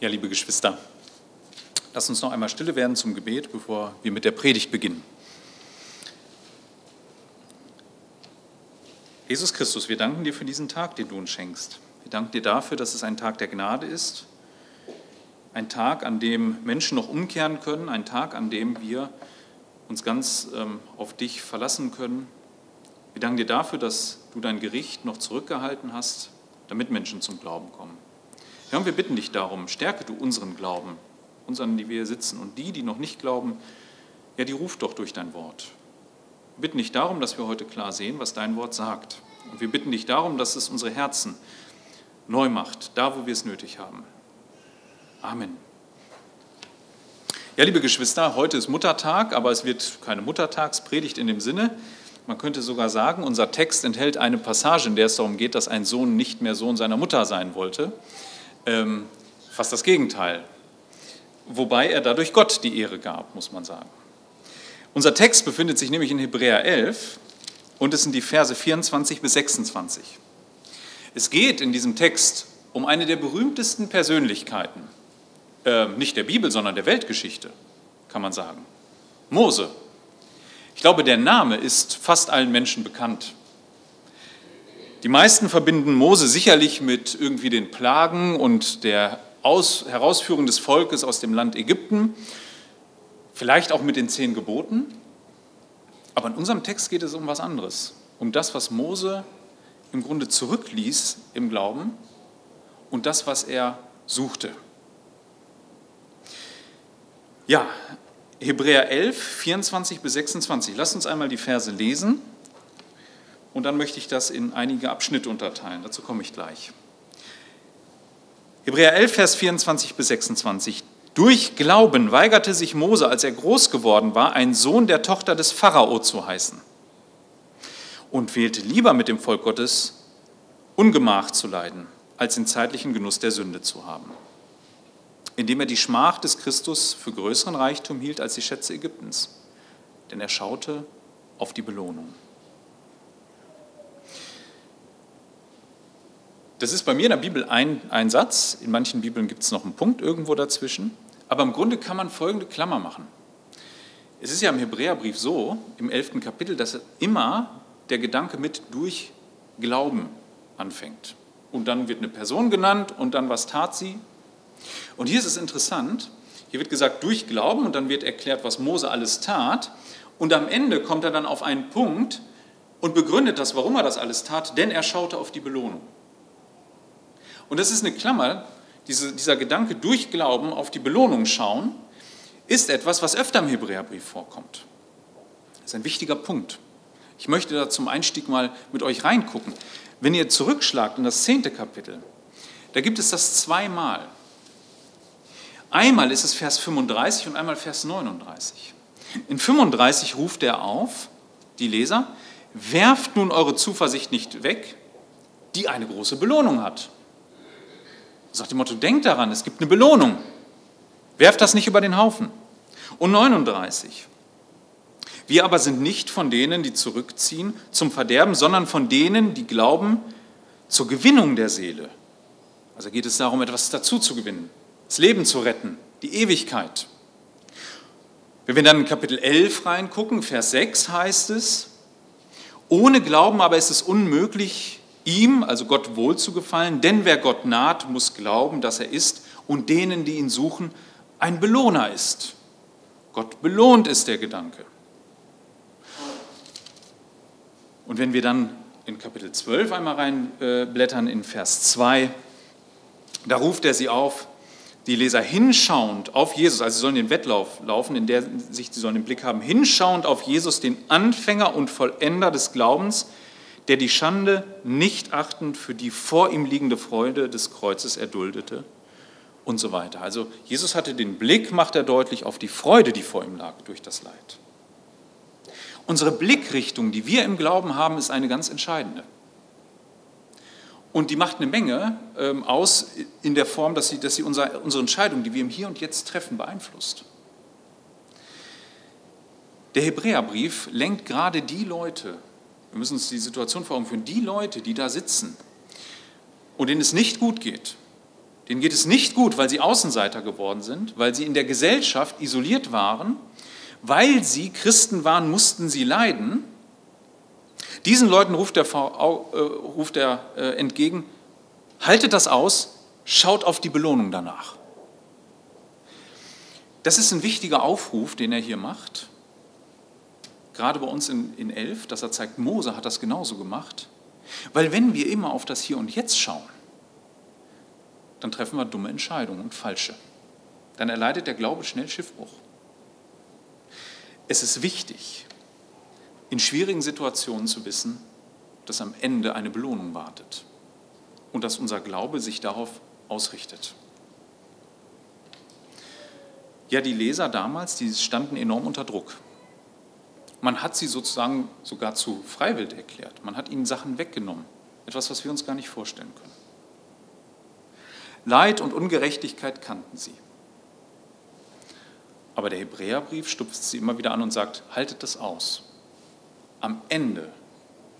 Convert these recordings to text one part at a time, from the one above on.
Ja, liebe Geschwister, lasst uns noch einmal stille werden zum Gebet, bevor wir mit der Predigt beginnen. Jesus Christus, wir danken dir für diesen Tag, den du uns schenkst. Wir danken dir dafür, dass es ein Tag der Gnade ist, ein Tag, an dem Menschen noch umkehren können, ein Tag, an dem wir uns ganz ähm, auf dich verlassen können. Wir danken dir dafür, dass du dein Gericht noch zurückgehalten hast, damit Menschen zum Glauben kommen. Herr, wir bitten dich darum, stärke du unseren Glauben, unseren, die wir sitzen. Und die, die noch nicht glauben, ja, die ruft doch durch dein Wort. Wir bitten dich darum, dass wir heute klar sehen, was dein Wort sagt. Und wir bitten dich darum, dass es unsere Herzen neu macht, da wo wir es nötig haben. Amen. Ja, liebe Geschwister, heute ist Muttertag, aber es wird keine Muttertagspredigt in dem Sinne. Man könnte sogar sagen, unser Text enthält eine Passage, in der es darum geht, dass ein Sohn nicht mehr Sohn seiner Mutter sein wollte ähm, fast das Gegenteil. Wobei er dadurch Gott die Ehre gab, muss man sagen. Unser Text befindet sich nämlich in Hebräer 11 und es sind die Verse 24 bis 26. Es geht in diesem Text um eine der berühmtesten Persönlichkeiten, äh, nicht der Bibel, sondern der Weltgeschichte, kann man sagen. Mose. Ich glaube, der Name ist fast allen Menschen bekannt. Die meisten verbinden Mose sicherlich mit irgendwie den Plagen und der Aus Herausführung des Volkes aus dem Land Ägypten, vielleicht auch mit den zehn Geboten. Aber in unserem Text geht es um was anderes, um das, was Mose im Grunde zurückließ im Glauben und das, was er suchte. Ja, Hebräer 11, 24 bis 26. Lasst uns einmal die Verse lesen und dann möchte ich das in einige Abschnitte unterteilen. Dazu komme ich gleich. Hebräer 11, Vers 24 bis 26. Durch Glauben weigerte sich Mose, als er groß geworden war, ein Sohn der Tochter des Pharao zu heißen und wählte lieber mit dem Volk Gottes Ungemach zu leiden, als den zeitlichen Genuss der Sünde zu haben, indem er die Schmach des Christus für größeren Reichtum hielt als die Schätze Ägyptens, denn er schaute auf die Belohnung. Das ist bei mir in der Bibel ein, ein Satz, in manchen Bibeln gibt es noch einen Punkt irgendwo dazwischen, aber im Grunde kann man folgende Klammer machen. Es ist ja im Hebräerbrief so, im elften Kapitel, dass immer der Gedanke mit durch Glauben anfängt. Und dann wird eine Person genannt und dann was tat sie. Und hier ist es interessant, hier wird gesagt durch Glauben und dann wird erklärt, was Mose alles tat. Und am Ende kommt er dann auf einen Punkt und begründet das, warum er das alles tat, denn er schaute auf die Belohnung. Und das ist eine Klammer, diese, dieser Gedanke durch Glauben auf die Belohnung schauen, ist etwas, was öfter im Hebräerbrief vorkommt. Das ist ein wichtiger Punkt. Ich möchte da zum Einstieg mal mit euch reingucken. Wenn ihr zurückschlagt in das zehnte Kapitel, da gibt es das zweimal. Einmal ist es Vers 35 und einmal Vers 39. In 35 ruft er auf, die Leser, werft nun eure Zuversicht nicht weg, die eine große Belohnung hat. Sagt dem Motto, denkt daran, es gibt eine Belohnung. Werft das nicht über den Haufen. Und 39. Wir aber sind nicht von denen, die zurückziehen zum Verderben, sondern von denen, die glauben zur Gewinnung der Seele. Also geht es darum, etwas dazu zu gewinnen, das Leben zu retten, die Ewigkeit. Wenn wir dann in Kapitel 11 reingucken, Vers 6 heißt es, ohne Glauben aber ist es unmöglich, ihm, also Gott, wohl zu gefallen, denn wer Gott naht, muss glauben, dass er ist und denen, die ihn suchen, ein Belohner ist. Gott belohnt ist der Gedanke. Und wenn wir dann in Kapitel 12 einmal reinblättern, in Vers 2, da ruft er sie auf, die Leser hinschauend auf Jesus, also sie sollen den Wettlauf laufen, in der sich sie sollen den Blick haben, hinschauend auf Jesus, den Anfänger und Vollender des Glaubens, der die Schande nicht achtend für die vor ihm liegende Freude des Kreuzes erduldete und so weiter. Also Jesus hatte den Blick, macht er deutlich, auf die Freude, die vor ihm lag durch das Leid. Unsere Blickrichtung, die wir im Glauben haben, ist eine ganz entscheidende. Und die macht eine Menge ähm, aus in der Form, dass sie, dass sie unsere, unsere Entscheidung, die wir im Hier und Jetzt treffen, beeinflusst. Der Hebräerbrief lenkt gerade die Leute wir müssen uns die Situation vor Augen führen. Die Leute, die da sitzen und denen es nicht gut geht, denen geht es nicht gut, weil sie Außenseiter geworden sind, weil sie in der Gesellschaft isoliert waren, weil sie Christen waren, mussten sie leiden. Diesen Leuten ruft er, ruft er entgegen, haltet das aus, schaut auf die Belohnung danach. Das ist ein wichtiger Aufruf, den er hier macht. Gerade bei uns in, in Elf, dass er zeigt, Mose hat das genauso gemacht. Weil wenn wir immer auf das Hier und Jetzt schauen, dann treffen wir dumme Entscheidungen und falsche. Dann erleidet der Glaube schnell Schiffbruch. Es ist wichtig, in schwierigen Situationen zu wissen, dass am Ende eine Belohnung wartet und dass unser Glaube sich darauf ausrichtet. Ja, die Leser damals, die standen enorm unter Druck. Man hat sie sozusagen sogar zu freiwillig erklärt. Man hat ihnen Sachen weggenommen. Etwas, was wir uns gar nicht vorstellen können. Leid und Ungerechtigkeit kannten sie. Aber der Hebräerbrief stupft sie immer wieder an und sagt, haltet das aus. Am Ende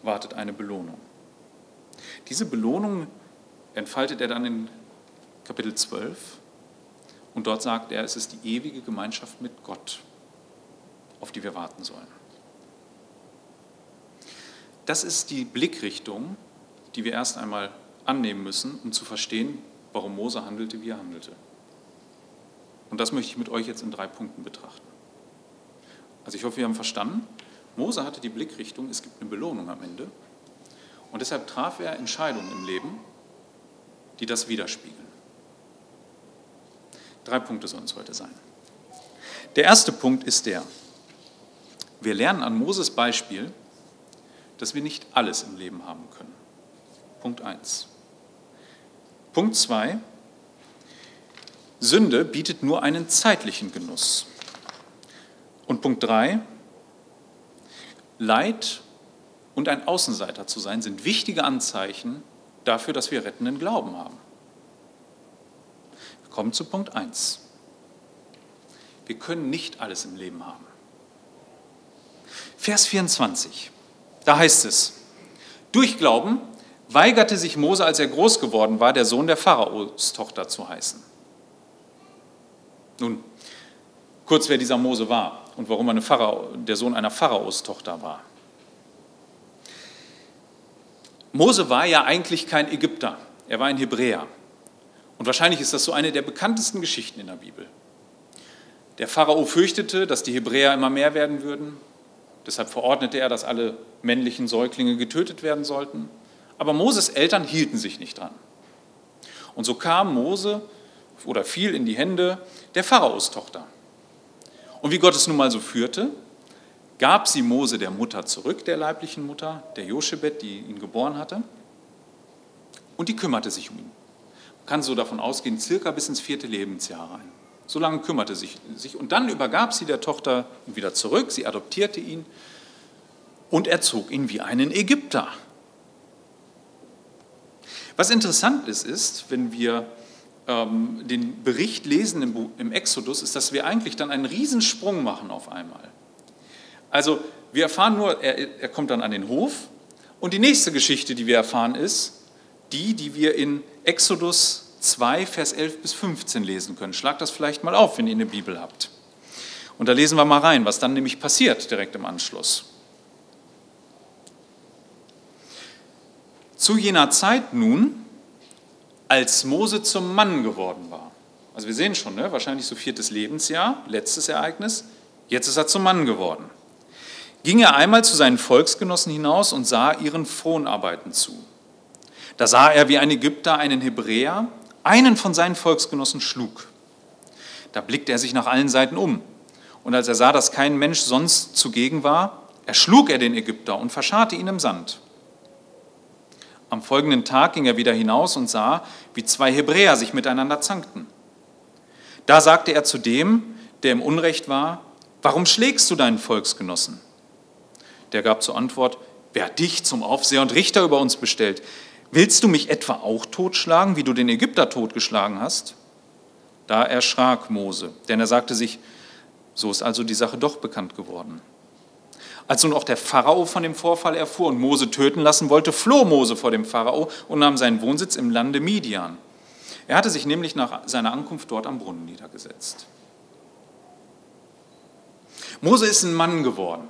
wartet eine Belohnung. Diese Belohnung entfaltet er dann in Kapitel 12 und dort sagt er, es ist die ewige Gemeinschaft mit Gott, auf die wir warten sollen. Das ist die Blickrichtung, die wir erst einmal annehmen müssen, um zu verstehen, warum Mose handelte, wie er handelte. Und das möchte ich mit euch jetzt in drei Punkten betrachten. Also ich hoffe, wir haben verstanden, Mose hatte die Blickrichtung, es gibt eine Belohnung am Ende. Und deshalb traf er Entscheidungen im Leben, die das widerspiegeln. Drei Punkte sollen es heute sein. Der erste Punkt ist der, wir lernen an Moses Beispiel, dass wir nicht alles im Leben haben können. Punkt 1. Punkt 2. Sünde bietet nur einen zeitlichen Genuss. Und Punkt 3. Leid und ein Außenseiter zu sein sind wichtige Anzeichen dafür, dass wir rettenden Glauben haben. Wir kommen zu Punkt 1. Wir können nicht alles im Leben haben. Vers 24, da heißt es, durch Glauben weigerte sich Mose, als er groß geworden war, der Sohn der Pharaos Tochter zu heißen. Nun, kurz wer dieser Mose war und warum er Pharao, der Sohn einer Pharaos Tochter war. Mose war ja eigentlich kein Ägypter, er war ein Hebräer. Und wahrscheinlich ist das so eine der bekanntesten Geschichten in der Bibel. Der Pharao fürchtete, dass die Hebräer immer mehr werden würden. Deshalb verordnete er, dass alle männlichen Säuglinge getötet werden sollten. Aber Moses Eltern hielten sich nicht dran. Und so kam Mose oder fiel in die Hände der Pharaos Tochter. Und wie Gott es nun mal so führte, gab sie Mose der Mutter zurück, der leiblichen Mutter, der Joschebet, die ihn geboren hatte, und die kümmerte sich um ihn. Man kann so davon ausgehen, circa bis ins vierte Lebensjahr rein. So lange kümmerte sie sich. Und dann übergab sie der Tochter wieder zurück, sie adoptierte ihn und erzog ihn wie einen Ägypter. Was interessant ist, ist, wenn wir ähm, den Bericht lesen im, im Exodus, ist, dass wir eigentlich dann einen Riesensprung machen auf einmal. Also wir erfahren nur, er, er kommt dann an den Hof und die nächste Geschichte, die wir erfahren, ist die, die wir in Exodus 2, Vers 11 bis 15 lesen können. Schlagt das vielleicht mal auf, wenn ihr eine Bibel habt. Und da lesen wir mal rein, was dann nämlich passiert direkt im Anschluss. Zu jener Zeit nun, als Mose zum Mann geworden war. Also wir sehen schon, ne? wahrscheinlich so viertes Lebensjahr, letztes Ereignis. Jetzt ist er zum Mann geworden ging er einmal zu seinen Volksgenossen hinaus und sah ihren Fronarbeiten zu. Da sah er, wie ein Ägypter einen Hebräer, einen von seinen Volksgenossen, schlug. Da blickte er sich nach allen Seiten um. Und als er sah, dass kein Mensch sonst zugegen war, erschlug er den Ägypter und verscharrte ihn im Sand. Am folgenden Tag ging er wieder hinaus und sah, wie zwei Hebräer sich miteinander zankten. Da sagte er zu dem, der im Unrecht war, warum schlägst du deinen Volksgenossen? Der gab zur Antwort, wer hat dich zum Aufseher und Richter über uns bestellt? Willst du mich etwa auch totschlagen, wie du den Ägypter totgeschlagen hast? Da erschrak Mose, denn er sagte sich, so ist also die Sache doch bekannt geworden. Als nun auch der Pharao von dem Vorfall erfuhr und Mose töten lassen wollte, floh Mose vor dem Pharao und nahm seinen Wohnsitz im Lande Midian. Er hatte sich nämlich nach seiner Ankunft dort am Brunnen niedergesetzt. Mose ist ein Mann geworden.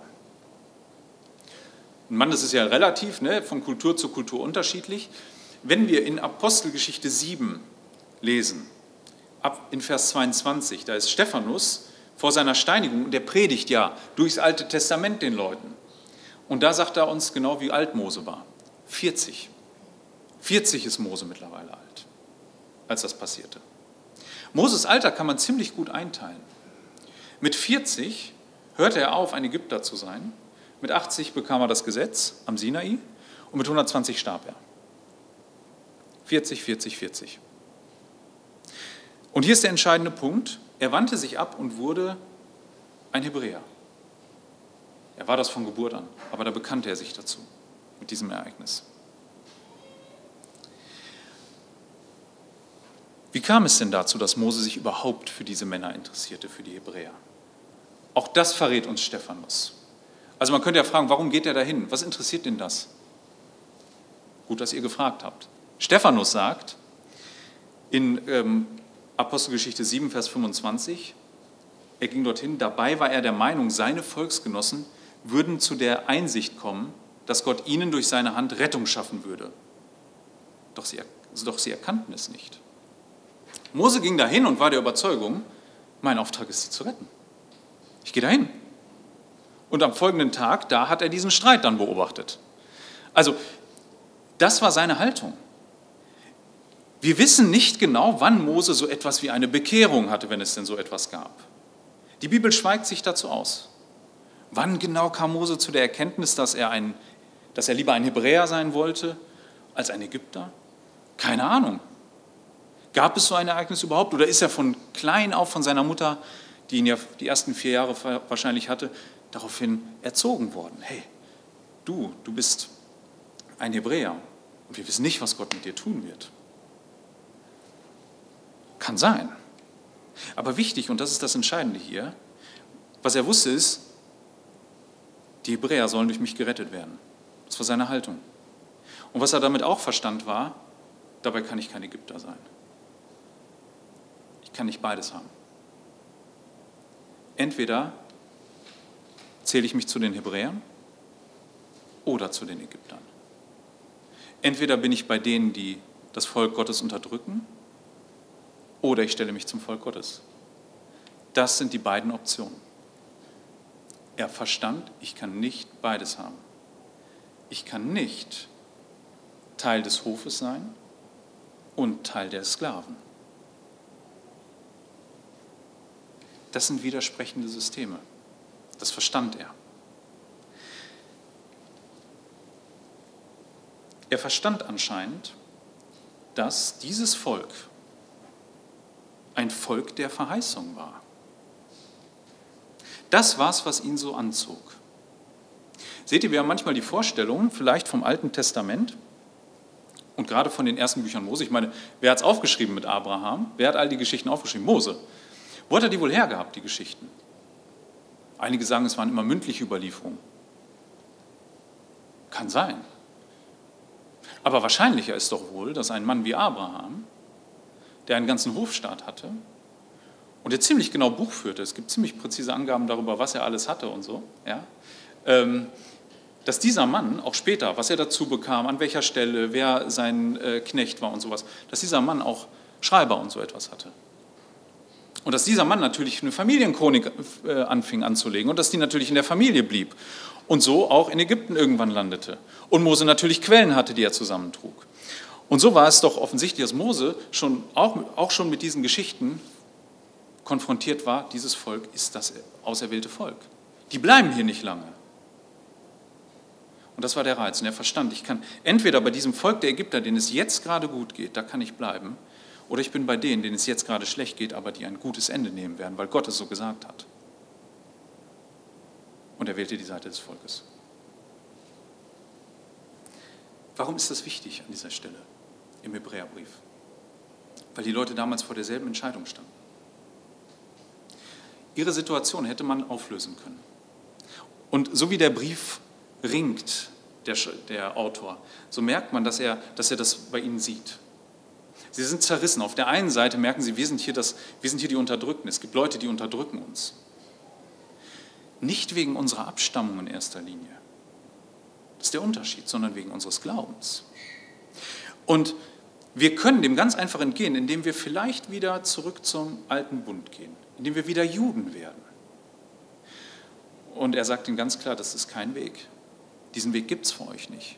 Ein Mann, das ist ja relativ, ne, von Kultur zu Kultur unterschiedlich. Wenn wir in Apostelgeschichte 7 lesen, ab in Vers 22, da ist Stephanus vor seiner Steinigung und der predigt ja durchs Alte Testament den Leuten. Und da sagt er uns genau, wie alt Mose war. 40. 40 ist Mose mittlerweile alt, als das passierte. Moses Alter kann man ziemlich gut einteilen. Mit 40 hörte er auf, ein Ägypter zu sein. Mit 80 bekam er das Gesetz am Sinai und mit 120 starb er. 40, 40, 40. Und hier ist der entscheidende Punkt. Er wandte sich ab und wurde ein Hebräer. Er war das von Geburt an, aber da bekannte er sich dazu mit diesem Ereignis. Wie kam es denn dazu, dass Mose sich überhaupt für diese Männer interessierte, für die Hebräer? Auch das verrät uns Stephanus. Also man könnte ja fragen, warum geht er dahin? Was interessiert denn das? Gut, dass ihr gefragt habt. Stephanus sagt in ähm, Apostelgeschichte 7, Vers 25, er ging dorthin, dabei war er der Meinung, seine Volksgenossen würden zu der Einsicht kommen, dass Gott ihnen durch seine Hand Rettung schaffen würde. Doch sie, doch sie erkannten es nicht. Mose ging dahin und war der Überzeugung, mein Auftrag ist, sie zu retten. Ich gehe dahin. Und am folgenden Tag, da hat er diesen Streit dann beobachtet. Also, das war seine Haltung. Wir wissen nicht genau, wann Mose so etwas wie eine Bekehrung hatte, wenn es denn so etwas gab. Die Bibel schweigt sich dazu aus. Wann genau kam Mose zu der Erkenntnis, dass er, ein, dass er lieber ein Hebräer sein wollte als ein Ägypter? Keine Ahnung. Gab es so ein Ereignis überhaupt? Oder ist er von klein auf von seiner Mutter, die ihn ja die ersten vier Jahre wahrscheinlich hatte, daraufhin erzogen worden? Hey, du, du bist ein Hebräer und wir wissen nicht, was Gott mit dir tun wird. Kann sein. Aber wichtig, und das ist das Entscheidende hier, was er wusste ist, die Hebräer sollen durch mich gerettet werden. Das war seine Haltung. Und was er damit auch verstand war, dabei kann ich kein Ägypter sein. Ich kann nicht beides haben. Entweder zähle ich mich zu den Hebräern oder zu den Ägyptern. Entweder bin ich bei denen, die das Volk Gottes unterdrücken, oder ich stelle mich zum Volk Gottes. Das sind die beiden Optionen. Er verstand, ich kann nicht beides haben. Ich kann nicht Teil des Hofes sein und Teil der Sklaven. Das sind widersprechende Systeme. Das verstand er. Er verstand anscheinend, dass dieses Volk ein Volk der Verheißung war. Das war es, was ihn so anzog. Seht ihr, wir haben manchmal die Vorstellung, vielleicht vom Alten Testament und gerade von den ersten Büchern Mose. Ich meine, wer hat es aufgeschrieben mit Abraham? Wer hat all die Geschichten aufgeschrieben? Mose. Wo hat er die wohl hergehabt, die Geschichten? Einige sagen, es waren immer mündliche Überlieferungen. Kann sein. Aber wahrscheinlicher ist doch wohl, dass ein Mann wie Abraham der einen ganzen Hofstaat hatte und der ziemlich genau Buch führte. Es gibt ziemlich präzise Angaben darüber, was er alles hatte und so. Ja? Ähm, dass dieser Mann auch später, was er dazu bekam, an welcher Stelle, wer sein äh, Knecht war und sowas, dass dieser Mann auch Schreiber und so etwas hatte. Und dass dieser Mann natürlich eine Familienchronik äh, anfing anzulegen und dass die natürlich in der Familie blieb und so auch in Ägypten irgendwann landete. Und Mose natürlich Quellen hatte, die er zusammentrug. Und so war es doch offensichtlich, dass Mose schon, auch, auch schon mit diesen Geschichten konfrontiert war, dieses Volk ist das auserwählte Volk. Die bleiben hier nicht lange. Und das war der Reiz. Und er verstand, ich kann entweder bei diesem Volk der Ägypter, denen es jetzt gerade gut geht, da kann ich bleiben, oder ich bin bei denen, denen es jetzt gerade schlecht geht, aber die ein gutes Ende nehmen werden, weil Gott es so gesagt hat. Und er wählte die Seite des Volkes. Warum ist das wichtig an dieser Stelle? im Hebräerbrief, weil die Leute damals vor derselben Entscheidung standen. Ihre Situation hätte man auflösen können. Und so wie der Brief ringt, der, der Autor, so merkt man, dass er, dass er das bei ihnen sieht. Sie sind zerrissen. Auf der einen Seite merken sie, wir sind hier, das, wir sind hier die Unterdrückten. Es gibt Leute, die unterdrücken uns. Nicht wegen unserer Abstammung in erster Linie. Das ist der Unterschied, sondern wegen unseres Glaubens. Und wir können dem ganz einfach entgehen, indem wir vielleicht wieder zurück zum alten Bund gehen, indem wir wieder Juden werden. Und er sagt ihnen ganz klar, das ist kein Weg. Diesen Weg gibt es für euch nicht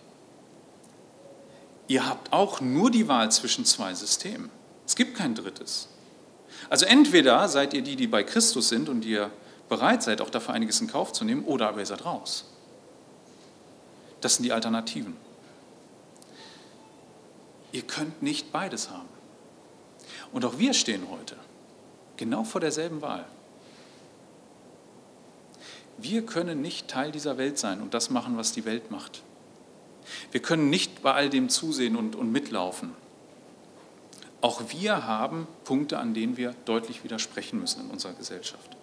ihr habt auch nur die Wahl zwischen zwei Systemen. Es gibt kein drittes. Also entweder seid ihr die, die bei Christus sind und ihr bereit seid, auch dafür einiges in Kauf zu nehmen, oder aber ihr seid raus. Das sind die Alternativen. Ihr könnt nicht beides haben. Und auch wir stehen heute genau vor derselben Wahl. Wir können nicht Teil dieser Welt sein und das machen, was die Welt macht. Wir können nicht bei all dem zusehen und, und mitlaufen. Auch wir haben Punkte, an denen wir deutlich widersprechen müssen in unserer Gesellschaft.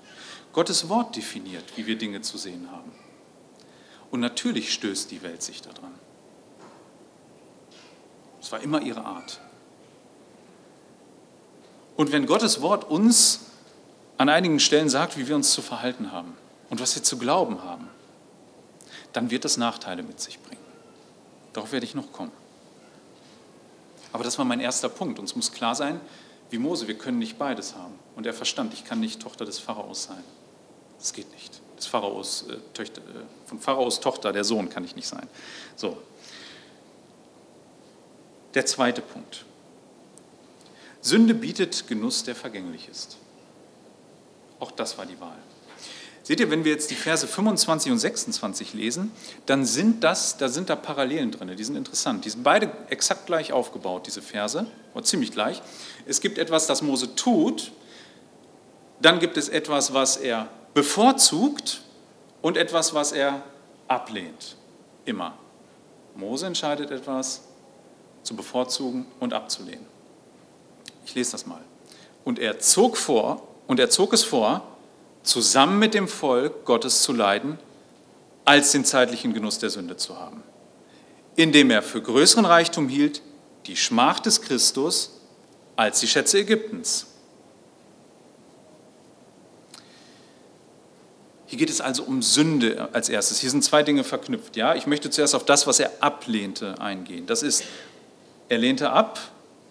Gottes Wort definiert, wie wir Dinge zu sehen haben. Und natürlich stößt die Welt sich daran. Es war immer ihre Art. Und wenn Gottes Wort uns an einigen Stellen sagt, wie wir uns zu verhalten haben und was wir zu glauben haben, dann wird das Nachteile mit sich bringen. Darauf werde ich noch kommen. Aber das war mein erster Punkt. Uns muss klar sein, wie Mose, wir können nicht beides haben. Und er verstand, ich kann nicht Tochter des Pharaos sein. Das geht nicht. Des Pharaos, äh, Töchter, äh, von Pharaos Tochter, der Sohn, kann ich nicht sein. So. Der zweite Punkt. Sünde bietet Genuss, der vergänglich ist. Auch das war die Wahl. Seht ihr, wenn wir jetzt die Verse 25 und 26 lesen, dann sind das, da sind da Parallelen drin, die sind interessant. Die sind beide exakt gleich aufgebaut, diese Verse, oder ziemlich gleich. Es gibt etwas, das Mose tut, dann gibt es etwas, was er bevorzugt und etwas, was er ablehnt. Immer. Mose entscheidet etwas zu bevorzugen und abzulehnen. Ich lese das mal. Und er zog vor, und er zog es vor, zusammen mit dem Volk Gottes zu leiden, als den zeitlichen Genuss der Sünde zu haben, indem er für größeren Reichtum hielt die Schmach des Christus als die Schätze Ägyptens. Hier geht es also um Sünde als erstes. Hier sind zwei Dinge verknüpft. Ja, ich möchte zuerst auf das, was er ablehnte, eingehen. Das ist, er lehnte ab,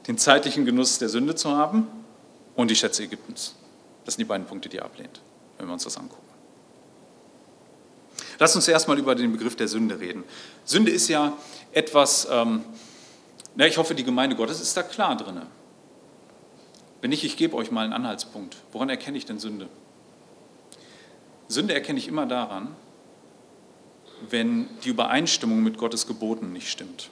den zeitlichen Genuss der Sünde zu haben und die Schätze Ägyptens. Das sind die beiden Punkte, die er ablehnt wenn wir uns das angucken. Lass uns erstmal über den Begriff der Sünde reden. Sünde ist ja etwas, ähm, na, ich hoffe, die Gemeinde Gottes ist da klar drin. Wenn nicht, ich gebe euch mal einen Anhaltspunkt. Woran erkenne ich denn Sünde? Sünde erkenne ich immer daran, wenn die Übereinstimmung mit Gottes Geboten nicht stimmt.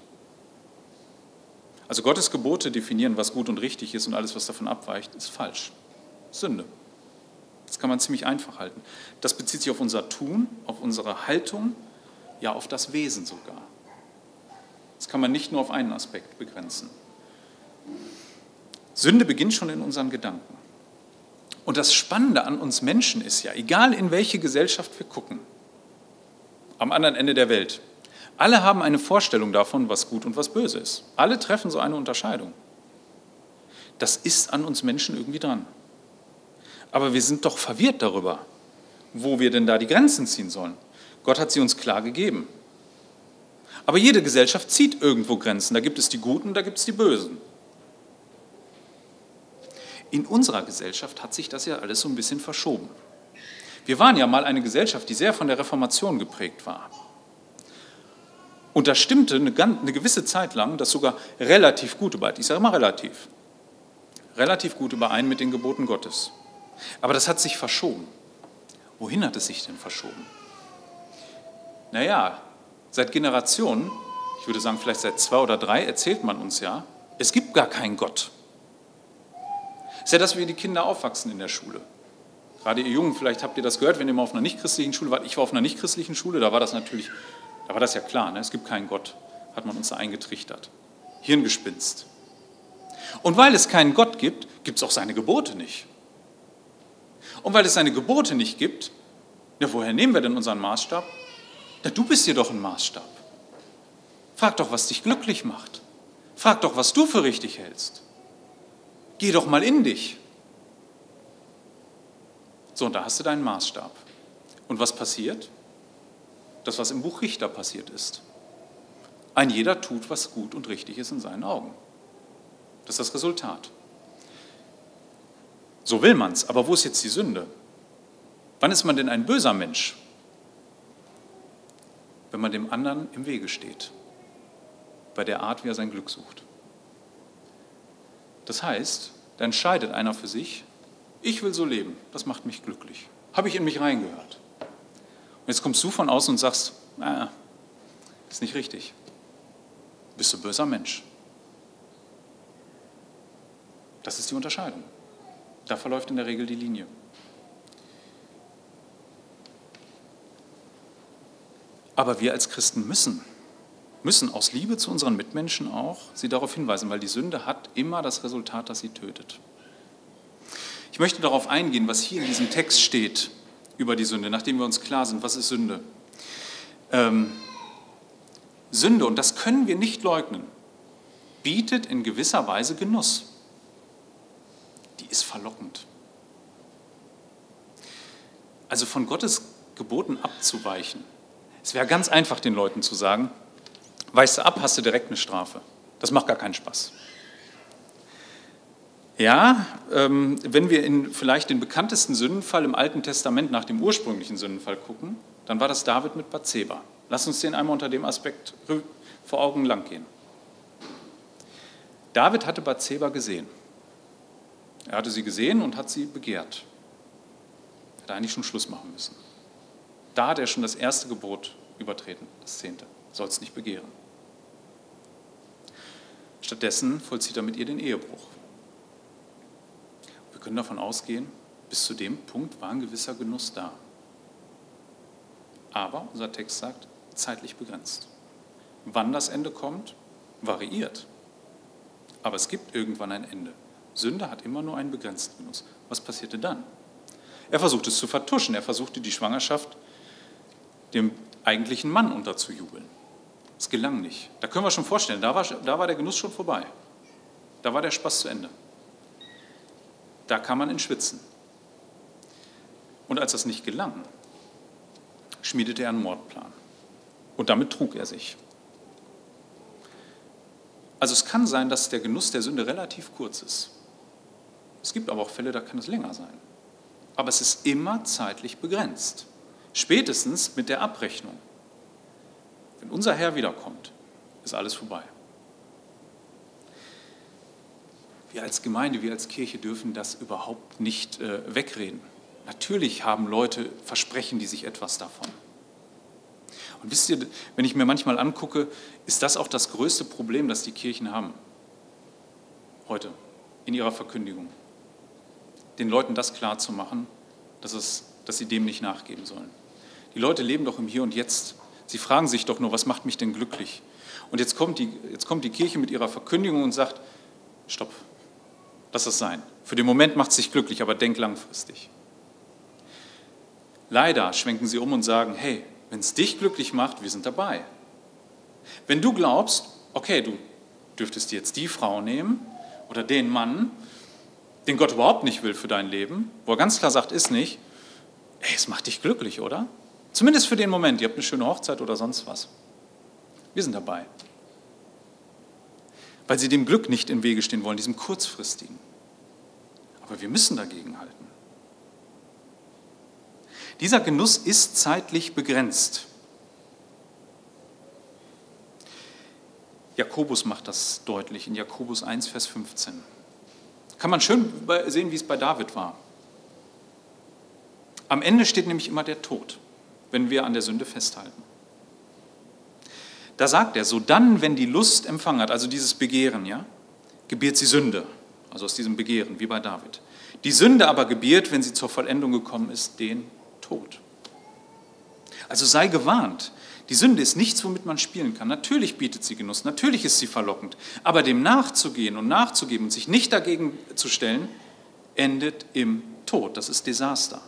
Also Gottes Gebote definieren, was gut und richtig ist und alles, was davon abweicht, ist falsch. Sünde. Das kann man ziemlich einfach halten. Das bezieht sich auf unser Tun, auf unsere Haltung, ja auf das Wesen sogar. Das kann man nicht nur auf einen Aspekt begrenzen. Sünde beginnt schon in unseren Gedanken. Und das Spannende an uns Menschen ist ja, egal in welche Gesellschaft wir gucken, am anderen Ende der Welt, alle haben eine Vorstellung davon, was gut und was böse ist. Alle treffen so eine Unterscheidung. Das ist an uns Menschen irgendwie dran. Aber wir sind doch verwirrt darüber, wo wir denn da die Grenzen ziehen sollen. Gott hat sie uns klar gegeben. Aber jede Gesellschaft zieht irgendwo Grenzen. Da gibt es die Guten, da gibt es die Bösen. In unserer Gesellschaft hat sich das ja alles so ein bisschen verschoben. Wir waren ja mal eine Gesellschaft, die sehr von der Reformation geprägt war. Und da stimmte eine, eine gewisse Zeit lang das sogar relativ gut überein. Ich sage mal relativ. Relativ gut überein mit den Geboten Gottes. Aber das hat sich verschoben. Wohin hat es sich denn verschoben? Naja, seit Generationen, ich würde sagen vielleicht seit zwei oder drei, erzählt man uns ja, es gibt gar keinen Gott. Es ist ja das, wie die Kinder aufwachsen in der Schule. Gerade ihr Jungen, vielleicht habt ihr das gehört, wenn ihr mal auf einer nichtchristlichen Schule wart. Ich war auf einer nichtchristlichen Schule, da war das natürlich, da war das ja klar, ne? es gibt keinen Gott, hat man uns da eingetrichtert. Hirngespinst. Und weil es keinen Gott gibt, gibt es auch seine Gebote nicht. Und weil es seine Gebote nicht gibt, ja, woher nehmen wir denn unseren Maßstab? Ja, du bist dir doch ein Maßstab. Frag doch, was dich glücklich macht. Frag doch, was du für richtig hältst. Geh doch mal in dich. So, und da hast du deinen Maßstab. Und was passiert? Das, was im Buch Richter passiert ist. Ein jeder tut, was gut und richtig ist in seinen Augen. Das ist das Resultat. So will man es, aber wo ist jetzt die Sünde? Wann ist man denn ein böser Mensch? Wenn man dem anderen im Wege steht, bei der Art, wie er sein Glück sucht. Das heißt, da entscheidet einer für sich, ich will so leben, das macht mich glücklich. Habe ich in mich reingehört. Und jetzt kommst du von außen und sagst, ah, ist nicht richtig. Bist du böser Mensch. Das ist die Unterscheidung. Da verläuft in der Regel die Linie. Aber wir als Christen müssen, müssen aus Liebe zu unseren Mitmenschen auch sie darauf hinweisen, weil die Sünde hat immer das Resultat, dass sie tötet. Ich möchte darauf eingehen, was hier in diesem Text steht über die Sünde, nachdem wir uns klar sind, was ist Sünde. Ähm, Sünde, und das können wir nicht leugnen, bietet in gewisser Weise Genuss. Die ist verlockend. Also von Gottes Geboten abzuweichen. Es wäre ganz einfach, den Leuten zu sagen, weichst du ab, hast du direkt eine Strafe. Das macht gar keinen Spaß. Ja, ähm, wenn wir in vielleicht den bekanntesten Sündenfall im Alten Testament nach dem ursprünglichen Sündenfall gucken, dann war das David mit Bathseba. Lass uns den einmal unter dem Aspekt vor Augen langgehen. David hatte Bathseba gesehen. Er hatte sie gesehen und hat sie begehrt. Er hätte eigentlich schon Schluss machen müssen. Da hat er schon das erste Gebot übertreten, das zehnte. Soll es nicht begehren. Stattdessen vollzieht er mit ihr den Ehebruch können davon ausgehen, bis zu dem Punkt war ein gewisser Genuss da. Aber, unser Text sagt, zeitlich begrenzt. Wann das Ende kommt, variiert. Aber es gibt irgendwann ein Ende. Sünde hat immer nur einen begrenzten Genuss. Was passierte dann? Er versuchte es zu vertuschen. Er versuchte die Schwangerschaft dem eigentlichen Mann unterzujubeln. Es gelang nicht. Da können wir schon vorstellen, da war, da war der Genuss schon vorbei. Da war der Spaß zu Ende. Da kann man in Schwitzen. Und als das nicht gelang, schmiedete er einen Mordplan. Und damit trug er sich. Also es kann sein, dass der Genuss der Sünde relativ kurz ist. Es gibt aber auch Fälle, da kann es länger sein. Aber es ist immer zeitlich begrenzt. Spätestens mit der Abrechnung. Wenn unser Herr wiederkommt, ist alles vorbei. wir als Gemeinde, wir als Kirche dürfen das überhaupt nicht äh, wegreden. Natürlich haben Leute Versprechen, die sich etwas davon. Und wisst ihr, wenn ich mir manchmal angucke, ist das auch das größte Problem, das die Kirchen haben. Heute, in ihrer Verkündigung. Den Leuten das klar zu machen, dass, es, dass sie dem nicht nachgeben sollen. Die Leute leben doch im Hier und Jetzt. Sie fragen sich doch nur, was macht mich denn glücklich? Und jetzt kommt die, jetzt kommt die Kirche mit ihrer Verkündigung und sagt, stopp, Lass es sein. Für den Moment macht es dich glücklich, aber denk langfristig. Leider schwenken sie um und sagen, hey, wenn es dich glücklich macht, wir sind dabei. Wenn du glaubst, okay, du dürftest jetzt die Frau nehmen oder den Mann, den Gott überhaupt nicht will für dein Leben, wo er ganz klar sagt, ist nicht, hey, es macht dich glücklich, oder? Zumindest für den Moment, ihr habt eine schöne Hochzeit oder sonst was. Wir sind dabei weil sie dem Glück nicht im Wege stehen wollen, diesem kurzfristigen. Aber wir müssen dagegen halten. Dieser Genuss ist zeitlich begrenzt. Jakobus macht das deutlich in Jakobus 1, Vers 15. Kann man schön sehen, wie es bei David war. Am Ende steht nämlich immer der Tod, wenn wir an der Sünde festhalten. Da sagt er, so dann, wenn die Lust empfangen hat, also dieses Begehren, ja, gebiert sie Sünde, also aus diesem Begehren, wie bei David. Die Sünde aber gebiert, wenn sie zur Vollendung gekommen ist, den Tod. Also sei gewarnt. Die Sünde ist nichts, womit man spielen kann. Natürlich bietet sie Genuss, natürlich ist sie verlockend, aber dem nachzugehen und nachzugeben und sich nicht dagegen zu stellen, endet im Tod. Das ist Desaster.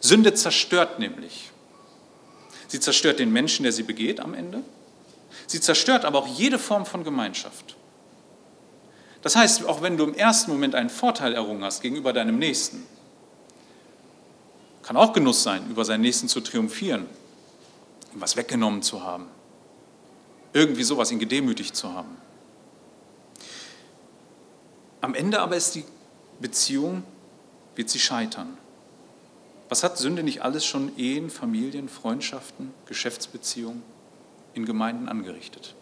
Sünde zerstört nämlich. Sie zerstört den Menschen, der sie begeht am Ende. Sie zerstört aber auch jede Form von Gemeinschaft. Das heißt, auch wenn du im ersten Moment einen Vorteil errungen hast gegenüber deinem Nächsten, kann auch Genuss sein, über seinen Nächsten zu triumphieren, ihm was weggenommen zu haben, irgendwie sowas, ihn gedemütigt zu haben. Am Ende aber ist die Beziehung, wird sie scheitern. Was hat Sünde nicht alles schon Ehen, Familien, Freundschaften, Geschäftsbeziehungen in Gemeinden angerichtet?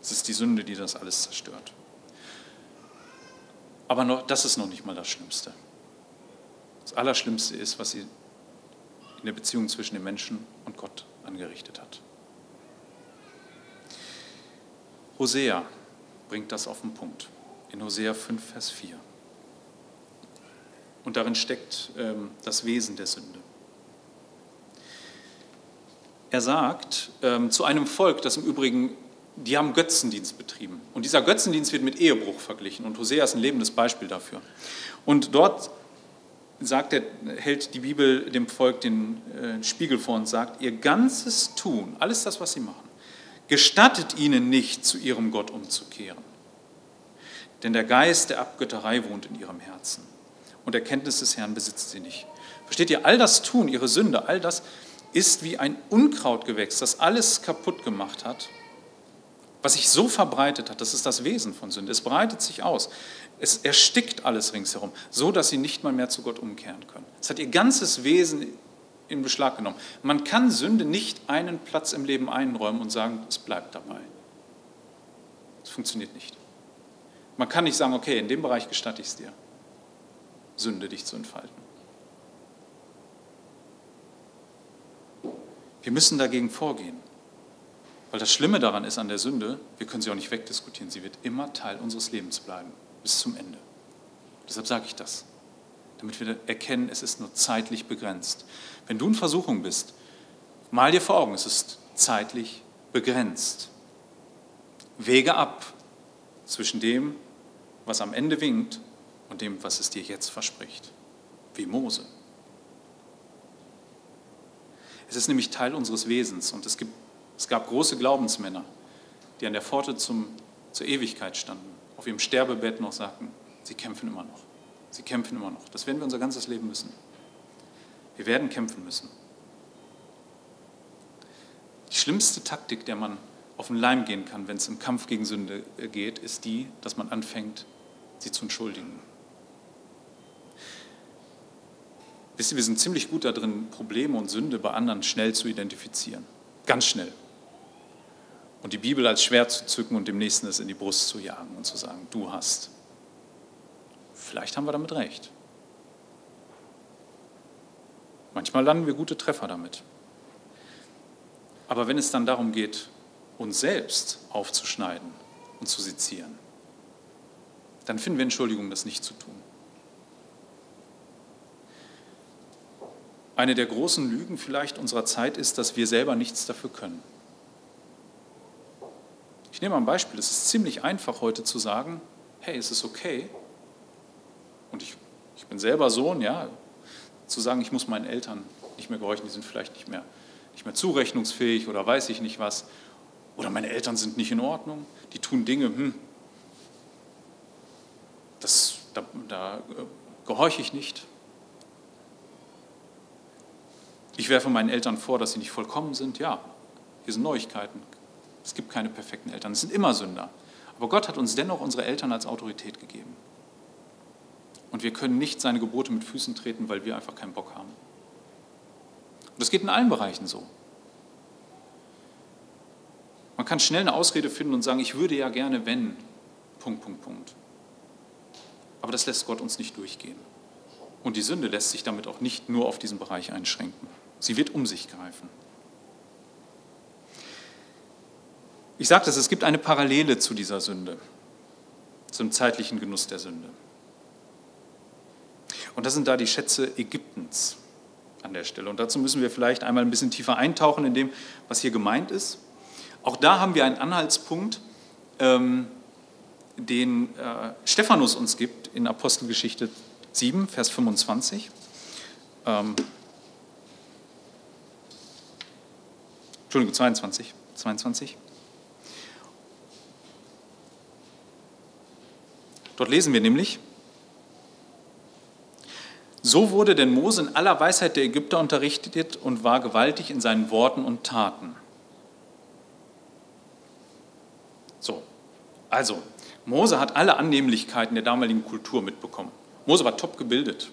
Es ist die Sünde, die das alles zerstört. Aber noch, das ist noch nicht mal das Schlimmste. Das Allerschlimmste ist, was sie in der Beziehung zwischen dem Menschen und Gott angerichtet hat. Hosea bringt das auf den Punkt in Hosea 5, Vers 4. Und darin steckt ähm, das Wesen der Sünde. Er sagt ähm, zu einem Volk, das im Übrigen, die haben Götzendienst betrieben. Und dieser Götzendienst wird mit Ehebruch verglichen. Und Hosea ist ein lebendes Beispiel dafür. Und dort sagt er, hält die Bibel dem Volk den äh, Spiegel vor und sagt, ihr ganzes Tun, alles das, was sie machen, gestattet ihnen nicht, zu ihrem Gott umzukehren. Denn der Geist der Abgötterei wohnt in ihrem Herzen und Erkenntnis des Herrn besitzt sie nicht. Versteht ihr, all das Tun, ihre Sünde, all das ist wie ein Unkrautgewächs, das alles kaputt gemacht hat, was sich so verbreitet hat, das ist das Wesen von Sünde. Es breitet sich aus. Es erstickt alles ringsherum, so dass sie nicht mal mehr zu Gott umkehren können. Es hat ihr ganzes Wesen in Beschlag genommen. Man kann Sünde nicht einen Platz im Leben einräumen und sagen, es bleibt dabei. Das funktioniert nicht. Man kann nicht sagen, okay, in dem Bereich gestatte ich es dir. Sünde dich zu entfalten. Wir müssen dagegen vorgehen. Weil das Schlimme daran ist an der Sünde, wir können sie auch nicht wegdiskutieren, sie wird immer Teil unseres Lebens bleiben, bis zum Ende. Deshalb sage ich das, damit wir erkennen, es ist nur zeitlich begrenzt. Wenn du in Versuchung bist, mal dir vor Augen, es ist zeitlich begrenzt. Wege ab zwischen dem, was am Ende winkt und dem, was es dir jetzt verspricht. Wie Mose. Es ist nämlich Teil unseres Wesens und es, gibt, es gab große Glaubensmänner, die an der Pforte zum, zur Ewigkeit standen, auf ihrem Sterbebett noch sagten, sie kämpfen immer noch. Sie kämpfen immer noch. Das werden wir unser ganzes Leben müssen. Wir werden kämpfen müssen. Die schlimmste Taktik, der man auf den Leim gehen kann, wenn es im Kampf gegen Sünde geht, ist die, dass man anfängt, sie zu entschuldigen. Wisst ihr, wir sind ziemlich gut darin, Probleme und Sünde bei anderen schnell zu identifizieren. Ganz schnell. Und die Bibel als Schwert zu zücken und dem Nächsten es in die Brust zu jagen und zu sagen, du hast. Vielleicht haben wir damit recht. Manchmal landen wir gute Treffer damit. Aber wenn es dann darum geht, uns selbst aufzuschneiden und zu sezieren, dann finden wir Entschuldigung, das nicht zu tun. Eine der großen Lügen vielleicht unserer Zeit ist, dass wir selber nichts dafür können. Ich nehme ein Beispiel. Es ist ziemlich einfach heute zu sagen, hey, es ist okay. Und ich, ich bin selber Sohn, ja, zu sagen, ich muss meinen Eltern nicht mehr gehorchen, die sind vielleicht nicht mehr, nicht mehr zurechnungsfähig oder weiß ich nicht was. Oder meine Eltern sind nicht in Ordnung, die tun Dinge, hm, das, da, da gehorche ich nicht. Ich werfe meinen Eltern vor, dass sie nicht vollkommen sind. Ja, hier sind Neuigkeiten. Es gibt keine perfekten Eltern. Es sind immer Sünder. Aber Gott hat uns dennoch unsere Eltern als Autorität gegeben. Und wir können nicht seine Gebote mit Füßen treten, weil wir einfach keinen Bock haben. Und das geht in allen Bereichen so. Man kann schnell eine Ausrede finden und sagen, ich würde ja gerne, wenn, Punkt, Punkt, Punkt. Aber das lässt Gott uns nicht durchgehen. Und die Sünde lässt sich damit auch nicht nur auf diesen Bereich einschränken. Sie wird um sich greifen. Ich sagte es, es gibt eine Parallele zu dieser Sünde, zum zeitlichen Genuss der Sünde. Und das sind da die Schätze Ägyptens an der Stelle. Und dazu müssen wir vielleicht einmal ein bisschen tiefer eintauchen in dem, was hier gemeint ist. Auch da haben wir einen Anhaltspunkt, ähm, den äh, Stephanus uns gibt in Apostelgeschichte 7, Vers 25. Ähm, Entschuldigung, 22. 22. Dort lesen wir nämlich, so wurde denn Mose in aller Weisheit der Ägypter unterrichtet und war gewaltig in seinen Worten und Taten. So, also, Mose hat alle Annehmlichkeiten der damaligen Kultur mitbekommen. Mose war top gebildet.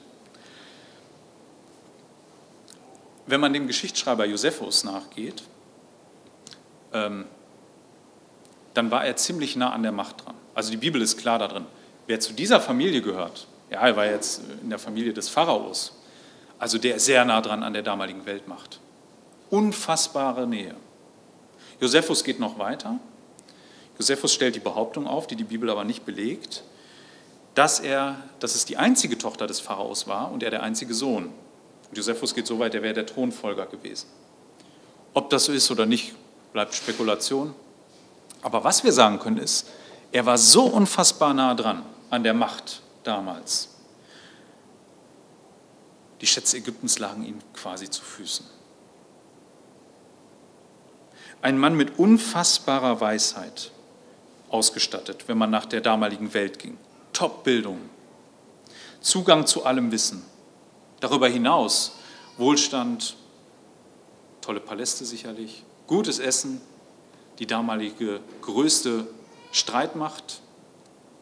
Wenn man dem Geschichtsschreiber Josephus nachgeht, ähm, dann war er ziemlich nah an der Macht dran. Also die Bibel ist klar da drin. Wer zu dieser Familie gehört, ja, er war jetzt in der Familie des Pharaos, also der sehr nah dran an der damaligen Weltmacht. Unfassbare Nähe. Josephus geht noch weiter. Josephus stellt die Behauptung auf, die die Bibel aber nicht belegt, dass er, dass es die einzige Tochter des Pharaos war und er der einzige Sohn. Und Josephus geht so weit, er wäre der Thronfolger gewesen. Ob das so ist oder nicht, bleibt Spekulation. Aber was wir sagen können ist, er war so unfassbar nah dran an der Macht damals. Die Schätze Ägyptens lagen ihm quasi zu Füßen. Ein Mann mit unfassbarer Weisheit ausgestattet, wenn man nach der damaligen Welt ging. Top-Bildung, Zugang zu allem Wissen. Darüber hinaus Wohlstand, tolle Paläste sicherlich, gutes Essen, die damalige größte Streitmacht.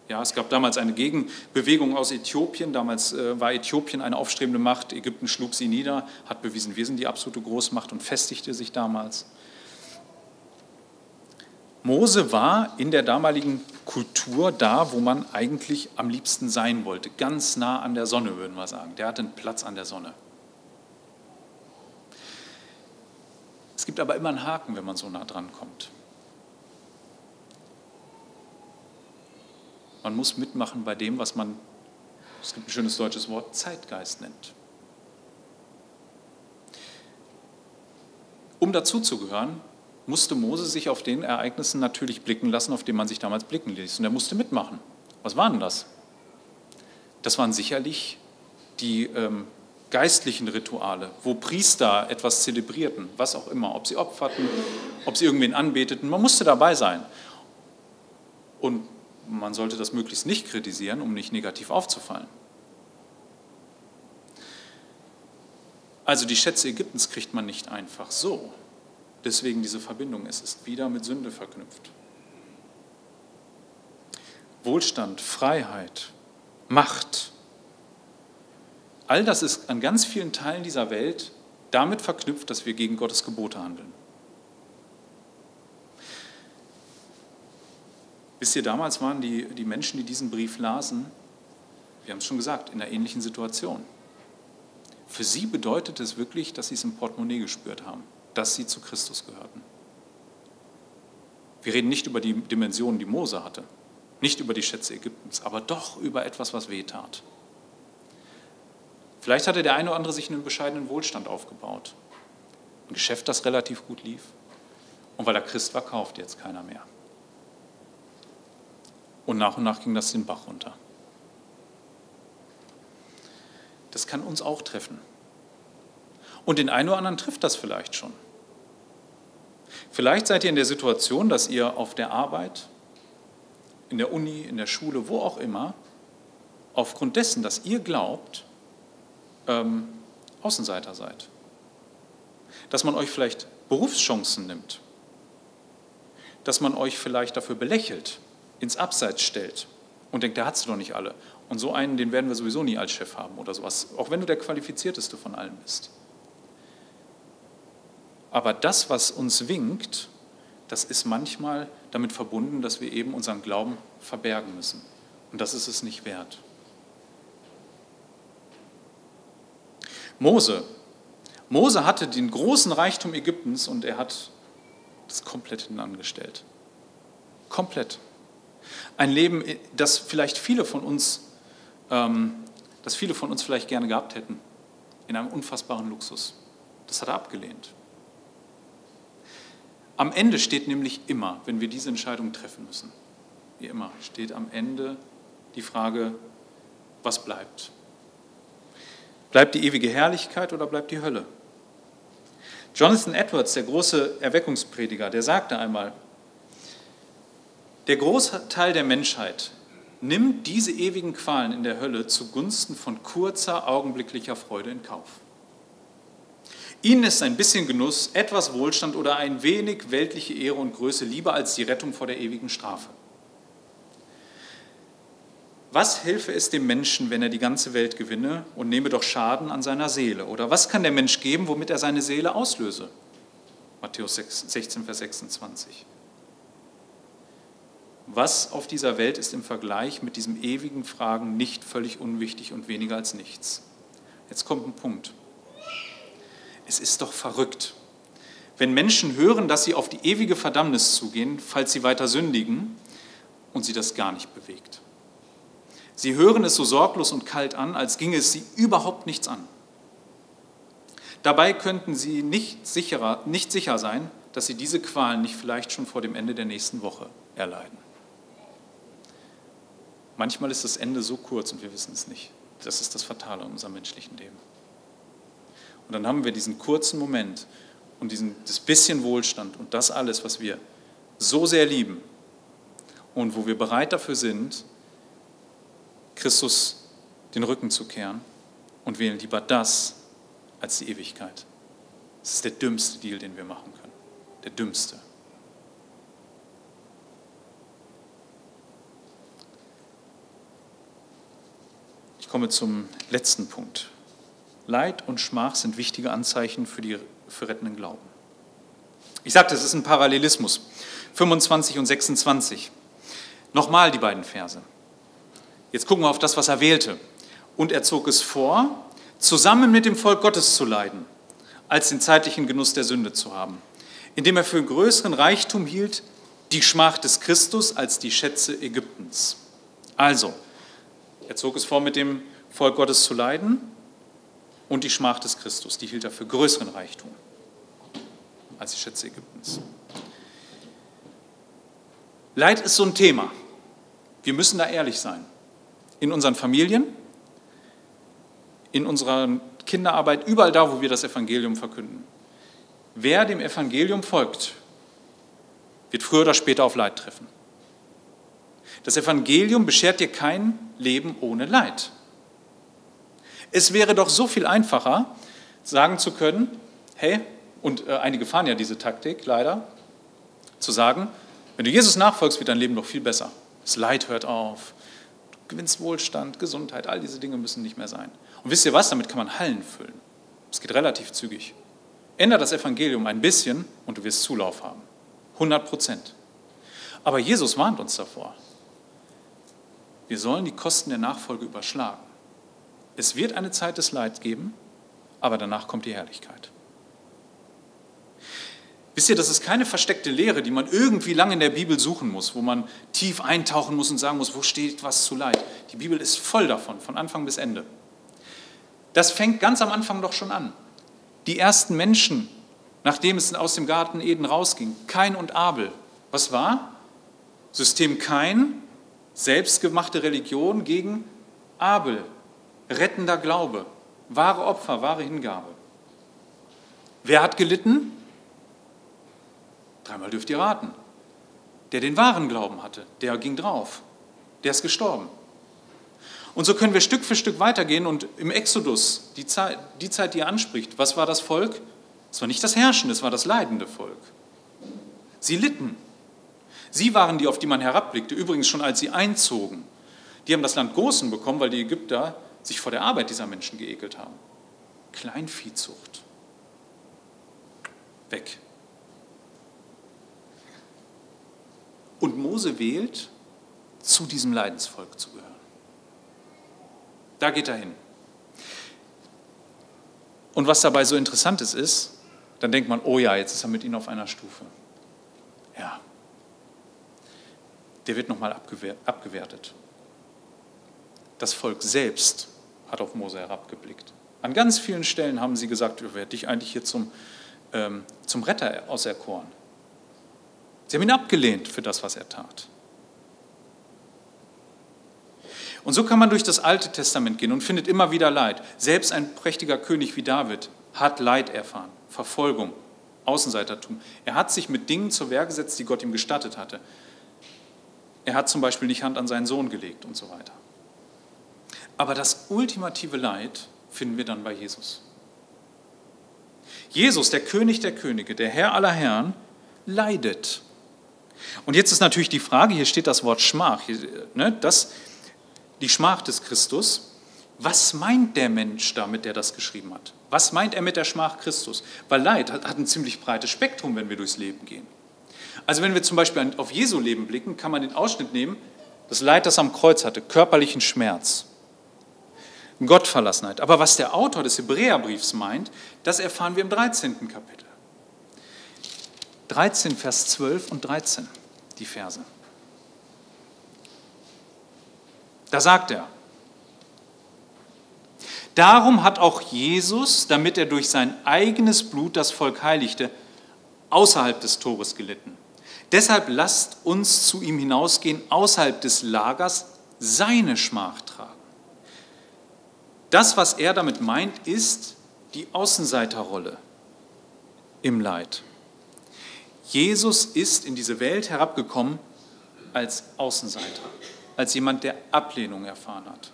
Ja, es gab damals eine Gegenbewegung aus Äthiopien. Damals äh, war Äthiopien eine aufstrebende Macht. Ägypten schlug sie nieder, hat bewiesen, wir sind die absolute Großmacht und festigte sich damals. Mose war in der damaligen Kultur da, wo man eigentlich am liebsten sein wollte. Ganz nah an der Sonne, würden wir sagen. Der hatte einen Platz an der Sonne. Es gibt aber immer einen Haken, wenn man so nah dran kommt. Man muss mitmachen bei dem, was man, es gibt ein schönes deutsches Wort, Zeitgeist nennt. Um dazuzugehören, musste Mose sich auf den Ereignissen natürlich blicken lassen, auf die man sich damals blicken ließ. Und er musste mitmachen. Was waren das? Das waren sicherlich die ähm, geistlichen Rituale, wo Priester etwas zelebrierten, was auch immer, ob sie opferten, ob sie irgendwen anbeteten. Man musste dabei sein. Und man sollte das möglichst nicht kritisieren, um nicht negativ aufzufallen. Also die Schätze Ägyptens kriegt man nicht einfach so. Deswegen diese Verbindung. Es ist wieder mit Sünde verknüpft. Wohlstand, Freiheit, Macht. All das ist an ganz vielen Teilen dieser Welt damit verknüpft, dass wir gegen Gottes Gebote handeln. Wisst ihr, damals waren die, die Menschen, die diesen Brief lasen, wir haben es schon gesagt, in einer ähnlichen Situation. Für sie bedeutet es wirklich, dass sie es im Portemonnaie gespürt haben dass sie zu Christus gehörten. Wir reden nicht über die Dimensionen, die Mose hatte, nicht über die Schätze Ägyptens, aber doch über etwas, was wehtat. Vielleicht hatte der eine oder andere sich einen bescheidenen Wohlstand aufgebaut. Ein Geschäft, das relativ gut lief. Und weil er Christ war, kaufte jetzt keiner mehr. Und nach und nach ging das den Bach runter. Das kann uns auch treffen. Und den einen oder anderen trifft das vielleicht schon. Vielleicht seid ihr in der Situation, dass ihr auf der Arbeit, in der Uni, in der Schule, wo auch immer, aufgrund dessen, dass ihr glaubt, ähm, Außenseiter seid. Dass man euch vielleicht Berufschancen nimmt. Dass man euch vielleicht dafür belächelt, ins Abseits stellt und denkt, der hat sie doch nicht alle. Und so einen, den werden wir sowieso nie als Chef haben oder sowas, auch wenn du der qualifizierteste von allen bist. Aber das, was uns winkt, das ist manchmal damit verbunden, dass wir eben unseren Glauben verbergen müssen. Und das ist es nicht wert. Mose. Mose hatte den großen Reichtum Ägyptens und er hat das komplett hinangestellt. Komplett. Ein Leben, das vielleicht viele von uns, ähm, das viele von uns vielleicht gerne gehabt hätten, in einem unfassbaren Luxus. Das hat er abgelehnt. Am Ende steht nämlich immer, wenn wir diese Entscheidung treffen müssen, wie immer, steht am Ende die Frage, was bleibt? Bleibt die ewige Herrlichkeit oder bleibt die Hölle? Jonathan Edwards, der große Erweckungsprediger, der sagte einmal, der Großteil der Menschheit nimmt diese ewigen Qualen in der Hölle zugunsten von kurzer, augenblicklicher Freude in Kauf. Ihnen ist ein bisschen Genuss, etwas Wohlstand oder ein wenig weltliche Ehre und Größe lieber als die Rettung vor der ewigen Strafe. Was helfe es dem Menschen, wenn er die ganze Welt gewinne und nehme doch Schaden an seiner Seele? Oder was kann der Mensch geben, womit er seine Seele auslöse? Matthäus 16, Vers 26. Was auf dieser Welt ist im Vergleich mit diesem ewigen Fragen nicht völlig unwichtig und weniger als nichts? Jetzt kommt ein Punkt. Es ist doch verrückt, wenn Menschen hören, dass sie auf die ewige Verdammnis zugehen, falls sie weiter sündigen und sie das gar nicht bewegt. Sie hören es so sorglos und kalt an, als ginge es sie überhaupt nichts an. Dabei könnten sie nicht, sicherer, nicht sicher sein, dass sie diese Qualen nicht vielleicht schon vor dem Ende der nächsten Woche erleiden. Manchmal ist das Ende so kurz und wir wissen es nicht. Das ist das Fatale in unserem menschlichen Leben. Und dann haben wir diesen kurzen Moment und diesen, das bisschen Wohlstand und das alles, was wir so sehr lieben und wo wir bereit dafür sind, Christus den Rücken zu kehren und wählen lieber das als die Ewigkeit. Das ist der dümmste Deal, den wir machen können. Der dümmste. Ich komme zum letzten Punkt. Leid und Schmach sind wichtige Anzeichen für, die, für rettenden Glauben. Ich sagte, es ist ein Parallelismus. 25 und 26. Nochmal die beiden Verse. Jetzt gucken wir auf das, was er wählte. Und er zog es vor, zusammen mit dem Volk Gottes zu leiden, als den zeitlichen Genuss der Sünde zu haben, indem er für größeren Reichtum hielt die Schmach des Christus als die Schätze Ägyptens. Also, er zog es vor, mit dem Volk Gottes zu leiden und die Schmach des Christus, die hielt er für größeren Reichtum als die Schätze Ägyptens. Leid ist so ein Thema. Wir müssen da ehrlich sein in unseren Familien, in unserer Kinderarbeit, überall da, wo wir das Evangelium verkünden. Wer dem Evangelium folgt, wird früher oder später auf Leid treffen. Das Evangelium beschert dir kein Leben ohne Leid. Es wäre doch so viel einfacher, sagen zu können, hey, und äh, einige fahren ja diese Taktik leider, zu sagen, wenn du Jesus nachfolgst, wird dein Leben doch viel besser. Das Leid hört auf, gewinnst Wohlstand, Gesundheit, all diese Dinge müssen nicht mehr sein. Und wisst ihr was, damit kann man Hallen füllen. Es geht relativ zügig. Ändere das Evangelium ein bisschen und du wirst Zulauf haben. 100 Prozent. Aber Jesus warnt uns davor. Wir sollen die Kosten der Nachfolge überschlagen. Es wird eine Zeit des Leids geben, aber danach kommt die Herrlichkeit. Wisst ihr, das ist keine versteckte Lehre, die man irgendwie lange in der Bibel suchen muss, wo man tief eintauchen muss und sagen muss, wo steht was zu Leid. Die Bibel ist voll davon, von Anfang bis Ende. Das fängt ganz am Anfang doch schon an. Die ersten Menschen, nachdem es aus dem Garten Eden rausging, Kain und Abel, was war? System Kain, selbstgemachte Religion gegen Abel, rettender Glaube, wahre Opfer, wahre Hingabe. Wer hat gelitten? Dreimal dürft ihr raten. Der den wahren Glauben hatte, der ging drauf. Der ist gestorben. Und so können wir Stück für Stück weitergehen und im Exodus, die Zeit, die Zeit, die er anspricht, was war das Volk? Es war nicht das Herrschende, es war das leidende Volk. Sie litten. Sie waren die, auf die man herabblickte, übrigens schon als sie einzogen. Die haben das Land Gosen bekommen, weil die Ägypter sich vor der Arbeit dieser Menschen geekelt haben. Kleinviehzucht. Weg. Und Mose wählt, zu diesem Leidensvolk zu gehören. Da geht er hin. Und was dabei so interessant ist, ist, dann denkt man, oh ja, jetzt ist er mit ihnen auf einer Stufe. Ja. Der wird nochmal abgewertet. Das Volk selbst hat auf Mose herabgeblickt. An ganz vielen Stellen haben sie gesagt, wer hat dich eigentlich hier zum, ähm, zum Retter auserkoren? Sie haben ihn abgelehnt für das, was er tat. Und so kann man durch das Alte Testament gehen und findet immer wieder Leid. Selbst ein prächtiger König wie David hat Leid erfahren, Verfolgung, Außenseitertum. Er hat sich mit Dingen zur Wehr gesetzt, die Gott ihm gestattet hatte. Er hat zum Beispiel nicht Hand an seinen Sohn gelegt und so weiter. Aber das ultimative Leid finden wir dann bei Jesus. Jesus, der König der Könige, der Herr aller Herren, leidet. Und jetzt ist natürlich die Frage, hier steht das Wort Schmach, ne, das, die Schmach des Christus. Was meint der Mensch damit, der das geschrieben hat? Was meint er mit der Schmach Christus? Weil Leid hat, hat ein ziemlich breites Spektrum, wenn wir durchs Leben gehen. Also wenn wir zum Beispiel auf Jesu Leben blicken, kann man den Ausschnitt nehmen, das Leid, das er am Kreuz hatte, körperlichen Schmerz, Gottverlassenheit. Aber was der Autor des Hebräerbriefs meint, das erfahren wir im 13. Kapitel. 13, Vers 12 und 13, die Verse. Da sagt er, Darum hat auch Jesus, damit er durch sein eigenes Blut das Volk heiligte, außerhalb des Tores gelitten. Deshalb lasst uns zu ihm hinausgehen, außerhalb des Lagers seine Schmach tragen. Das, was er damit meint, ist die Außenseiterrolle im Leid. Jesus ist in diese Welt herabgekommen als Außenseiter, als jemand, der Ablehnung erfahren hat.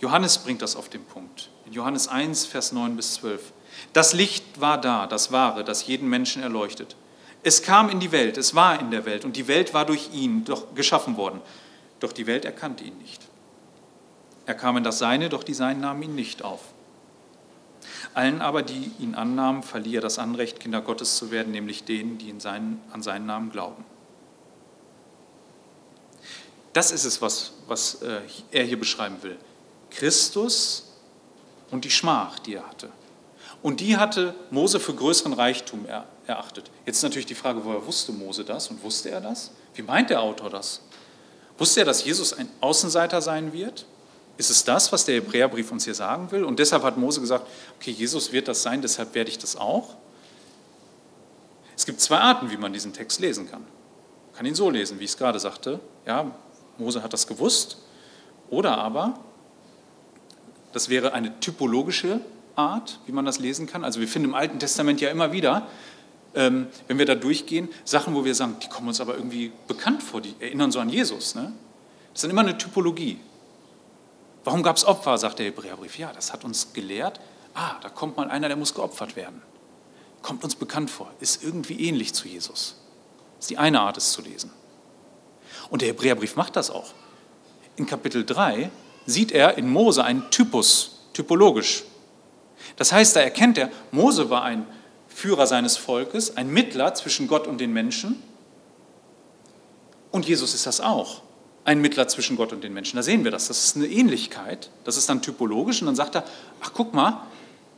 Johannes bringt das auf den Punkt. In Johannes 1, Vers 9 bis 12. Das Licht war da, das Wahre, das jeden Menschen erleuchtet. Es kam in die Welt, es war in der Welt und die Welt war durch ihn doch geschaffen worden. Doch die Welt erkannte ihn nicht. Er kam in das Seine, doch die Seinen nahmen ihn nicht auf. Allen aber, die ihn annahmen, verlieh er das Anrecht, Kinder Gottes zu werden, nämlich denen, die seinen, an seinen Namen glauben. Das ist es, was, was äh, er hier beschreiben will. Christus und die Schmach, die er hatte. Und die hatte Mose für größeren Reichtum erachtet. Jetzt ist natürlich die Frage, woher wusste Mose das und wusste er das? Wie meint der Autor das? Wusste er, dass Jesus ein Außenseiter sein wird? Ist es das, was der Hebräerbrief uns hier sagen will? Und deshalb hat Mose gesagt, okay, Jesus wird das sein, deshalb werde ich das auch. Es gibt zwei Arten, wie man diesen Text lesen kann. Man kann ihn so lesen, wie ich es gerade sagte. Ja, Mose hat das gewusst. Oder aber das wäre eine typologische Art, wie man das lesen kann. Also wir finden im Alten Testament ja immer wieder, ähm, wenn wir da durchgehen, Sachen, wo wir sagen, die kommen uns aber irgendwie bekannt vor, die erinnern so an Jesus. Ne? Das ist dann immer eine Typologie. Warum gab es Opfer, sagt der Hebräerbrief. Ja, das hat uns gelehrt. Ah, da kommt mal einer, der muss geopfert werden. Kommt uns bekannt vor, ist irgendwie ähnlich zu Jesus. Das ist die eine Art, es zu lesen. Und der Hebräerbrief macht das auch. In Kapitel 3 sieht er in Mose einen Typus, typologisch. Das heißt, da erkennt er, Mose war ein Führer seines Volkes, ein Mittler zwischen Gott und den Menschen. Und Jesus ist das auch, ein Mittler zwischen Gott und den Menschen. Da sehen wir das. Das ist eine Ähnlichkeit. Das ist dann typologisch. Und dann sagt er, ach guck mal,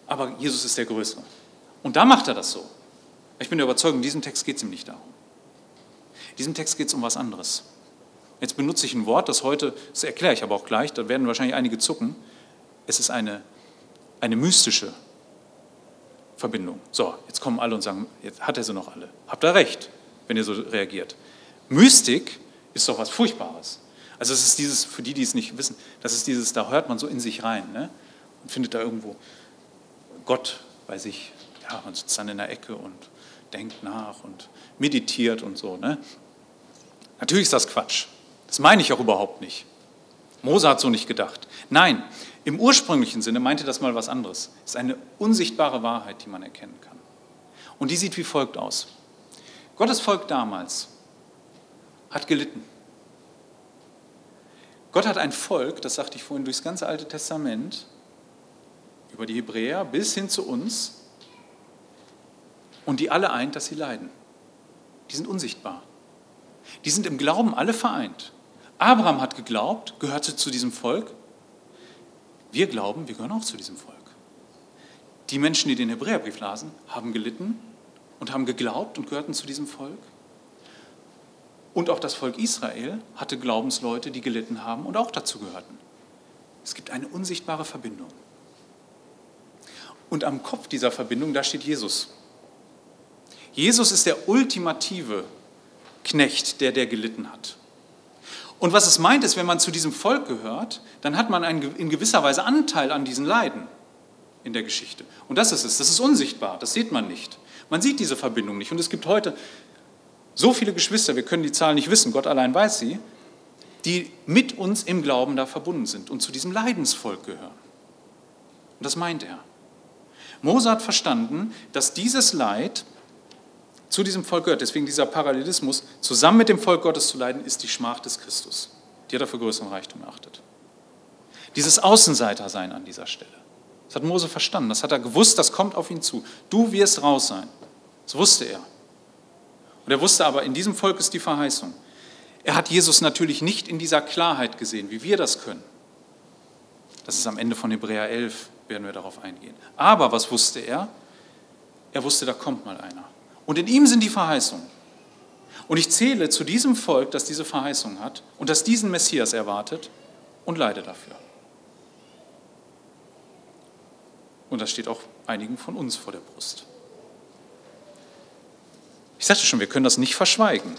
aber Jesus ist der Größere. Und da macht er das so. Ich bin der Überzeugung, in diesem Text geht es ihm nicht darum. In diesem Text geht es um was anderes. Jetzt benutze ich ein Wort, das heute, das erkläre ich aber auch gleich, da werden wahrscheinlich einige zucken. Es ist eine, eine mystische Verbindung. So, jetzt kommen alle und sagen, jetzt hat er sie noch alle. Habt ihr recht, wenn ihr so reagiert. Mystik ist doch was Furchtbares. Also es ist dieses, für die, die es nicht wissen, das ist dieses, da hört man so in sich rein ne? und findet da irgendwo Gott bei sich. Ja, man sitzt dann in der Ecke und denkt nach und meditiert und so. Ne? Natürlich ist das Quatsch. Das meine ich auch überhaupt nicht. Mose hat so nicht gedacht. Nein, im ursprünglichen Sinne meinte das mal was anderes. Es ist eine unsichtbare Wahrheit, die man erkennen kann. Und die sieht wie folgt aus. Gottes Volk damals hat gelitten. Gott hat ein Volk, das sagte ich vorhin, durchs ganze Alte Testament, über die Hebräer bis hin zu uns, und die alle eint, dass sie leiden. Die sind unsichtbar. Die sind im Glauben alle vereint. Abraham hat geglaubt, gehörte zu diesem Volk. Wir glauben, wir gehören auch zu diesem Volk. Die Menschen, die den Hebräerbrief lasen, haben gelitten und haben geglaubt und gehörten zu diesem Volk. Und auch das Volk Israel hatte Glaubensleute, die gelitten haben und auch dazu gehörten. Es gibt eine unsichtbare Verbindung. Und am Kopf dieser Verbindung, da steht Jesus. Jesus ist der ultimative Knecht, der der gelitten hat. Und was es meint, ist, wenn man zu diesem Volk gehört, dann hat man einen, in gewisser Weise Anteil an diesen Leiden in der Geschichte. Und das ist es, das ist unsichtbar, das sieht man nicht. Man sieht diese Verbindung nicht. Und es gibt heute so viele Geschwister, wir können die Zahl nicht wissen, Gott allein weiß sie, die mit uns im Glauben da verbunden sind und zu diesem Leidensvolk gehören. Und das meint er. Mose hat verstanden, dass dieses Leid zu diesem Volk gehört. Deswegen dieser Parallelismus, zusammen mit dem Volk Gottes zu leiden, ist die Schmach des Christus. Die hat er für größeren Reichtum erachtet. Dieses Außenseitersein an dieser Stelle. Das hat Mose verstanden. Das hat er gewusst, das kommt auf ihn zu. Du wirst raus sein. Das wusste er. Und er wusste aber, in diesem Volk ist die Verheißung. Er hat Jesus natürlich nicht in dieser Klarheit gesehen, wie wir das können. Das ist am Ende von Hebräer 11, werden wir darauf eingehen. Aber was wusste er? Er wusste, da kommt mal einer. Und in ihm sind die Verheißungen. Und ich zähle zu diesem Volk, das diese Verheißung hat und das diesen Messias erwartet und leide dafür. Und das steht auch einigen von uns vor der Brust. Ich sagte schon, wir können das nicht verschweigen.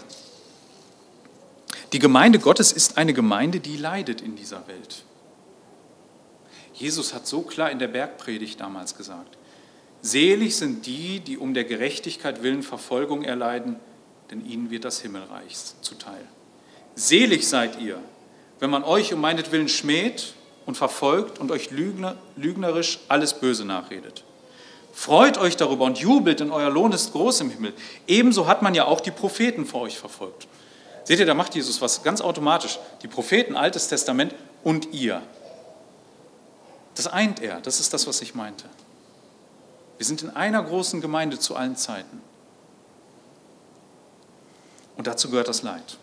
Die Gemeinde Gottes ist eine Gemeinde, die leidet in dieser Welt. Jesus hat so klar in der Bergpredigt damals gesagt, selig sind die, die um der Gerechtigkeit willen Verfolgung erleiden, denn ihnen wird das Himmelreich zuteil. Selig seid ihr, wenn man euch um meinetwillen schmäht und verfolgt und euch lügnerisch alles Böse nachredet. Freut euch darüber und jubelt, denn euer Lohn ist groß im Himmel. Ebenso hat man ja auch die Propheten vor euch verfolgt. Seht ihr, da macht Jesus was ganz automatisch. Die Propheten, Altes Testament und ihr. Das eint er, das ist das, was ich meinte. Wir sind in einer großen Gemeinde zu allen Zeiten. Und dazu gehört das Leid.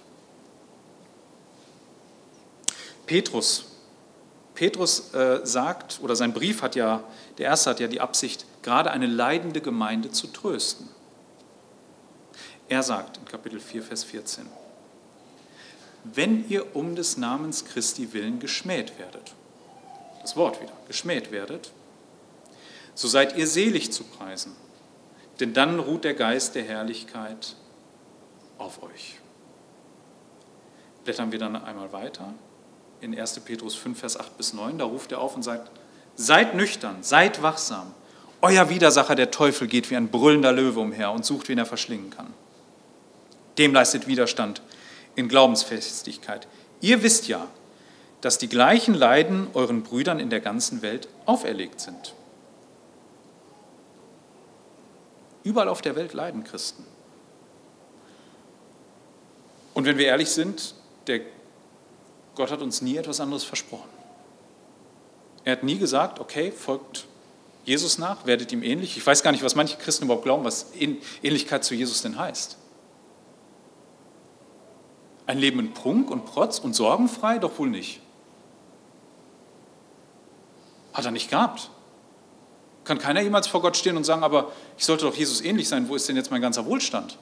Petrus, Petrus äh, sagt, oder sein Brief hat ja, der erste hat ja die Absicht, gerade eine leidende Gemeinde zu trösten. Er sagt in Kapitel 4, Vers 14, wenn ihr um des Namens Christi willen geschmäht werdet, das Wort wieder, geschmäht werdet, so seid ihr selig zu preisen, denn dann ruht der Geist der Herrlichkeit auf euch. Blättern wir dann einmal weiter in 1. Petrus 5, Vers 8 bis 9, da ruft er auf und sagt, seid nüchtern, seid wachsam. Euer Widersacher, der Teufel, geht wie ein brüllender Löwe umher und sucht, wen er verschlingen kann. Dem leistet Widerstand in Glaubensfestigkeit. Ihr wisst ja, dass die gleichen Leiden euren Brüdern in der ganzen Welt auferlegt sind. Überall auf der Welt leiden Christen. Und wenn wir ehrlich sind, der Gott hat uns nie etwas anderes versprochen. Er hat nie gesagt, okay, folgt Jesus nach, werdet ihm ähnlich. Ich weiß gar nicht, was manche Christen überhaupt glauben, was Ähnlichkeit zu Jesus denn heißt. Ein Leben in Prunk und Protz und sorgenfrei? Doch wohl nicht. Hat er nicht gehabt. Kann keiner jemals vor Gott stehen und sagen, aber ich sollte doch Jesus ähnlich sein, wo ist denn jetzt mein ganzer Wohlstand?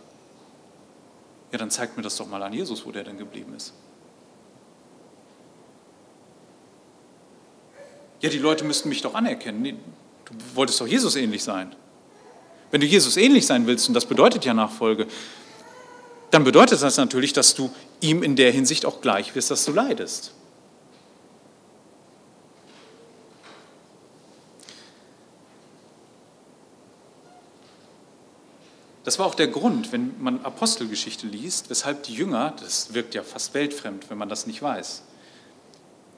Ja, dann zeigt mir das doch mal an Jesus, wo der denn geblieben ist. Ja, die Leute müssten mich doch anerkennen. Nee, du wolltest doch Jesus ähnlich sein. Wenn du Jesus ähnlich sein willst, und das bedeutet ja Nachfolge, dann bedeutet das natürlich, dass du ihm in der Hinsicht auch gleich wirst, dass du leidest. Das war auch der Grund, wenn man Apostelgeschichte liest, weshalb die Jünger, das wirkt ja fast weltfremd, wenn man das nicht weiß,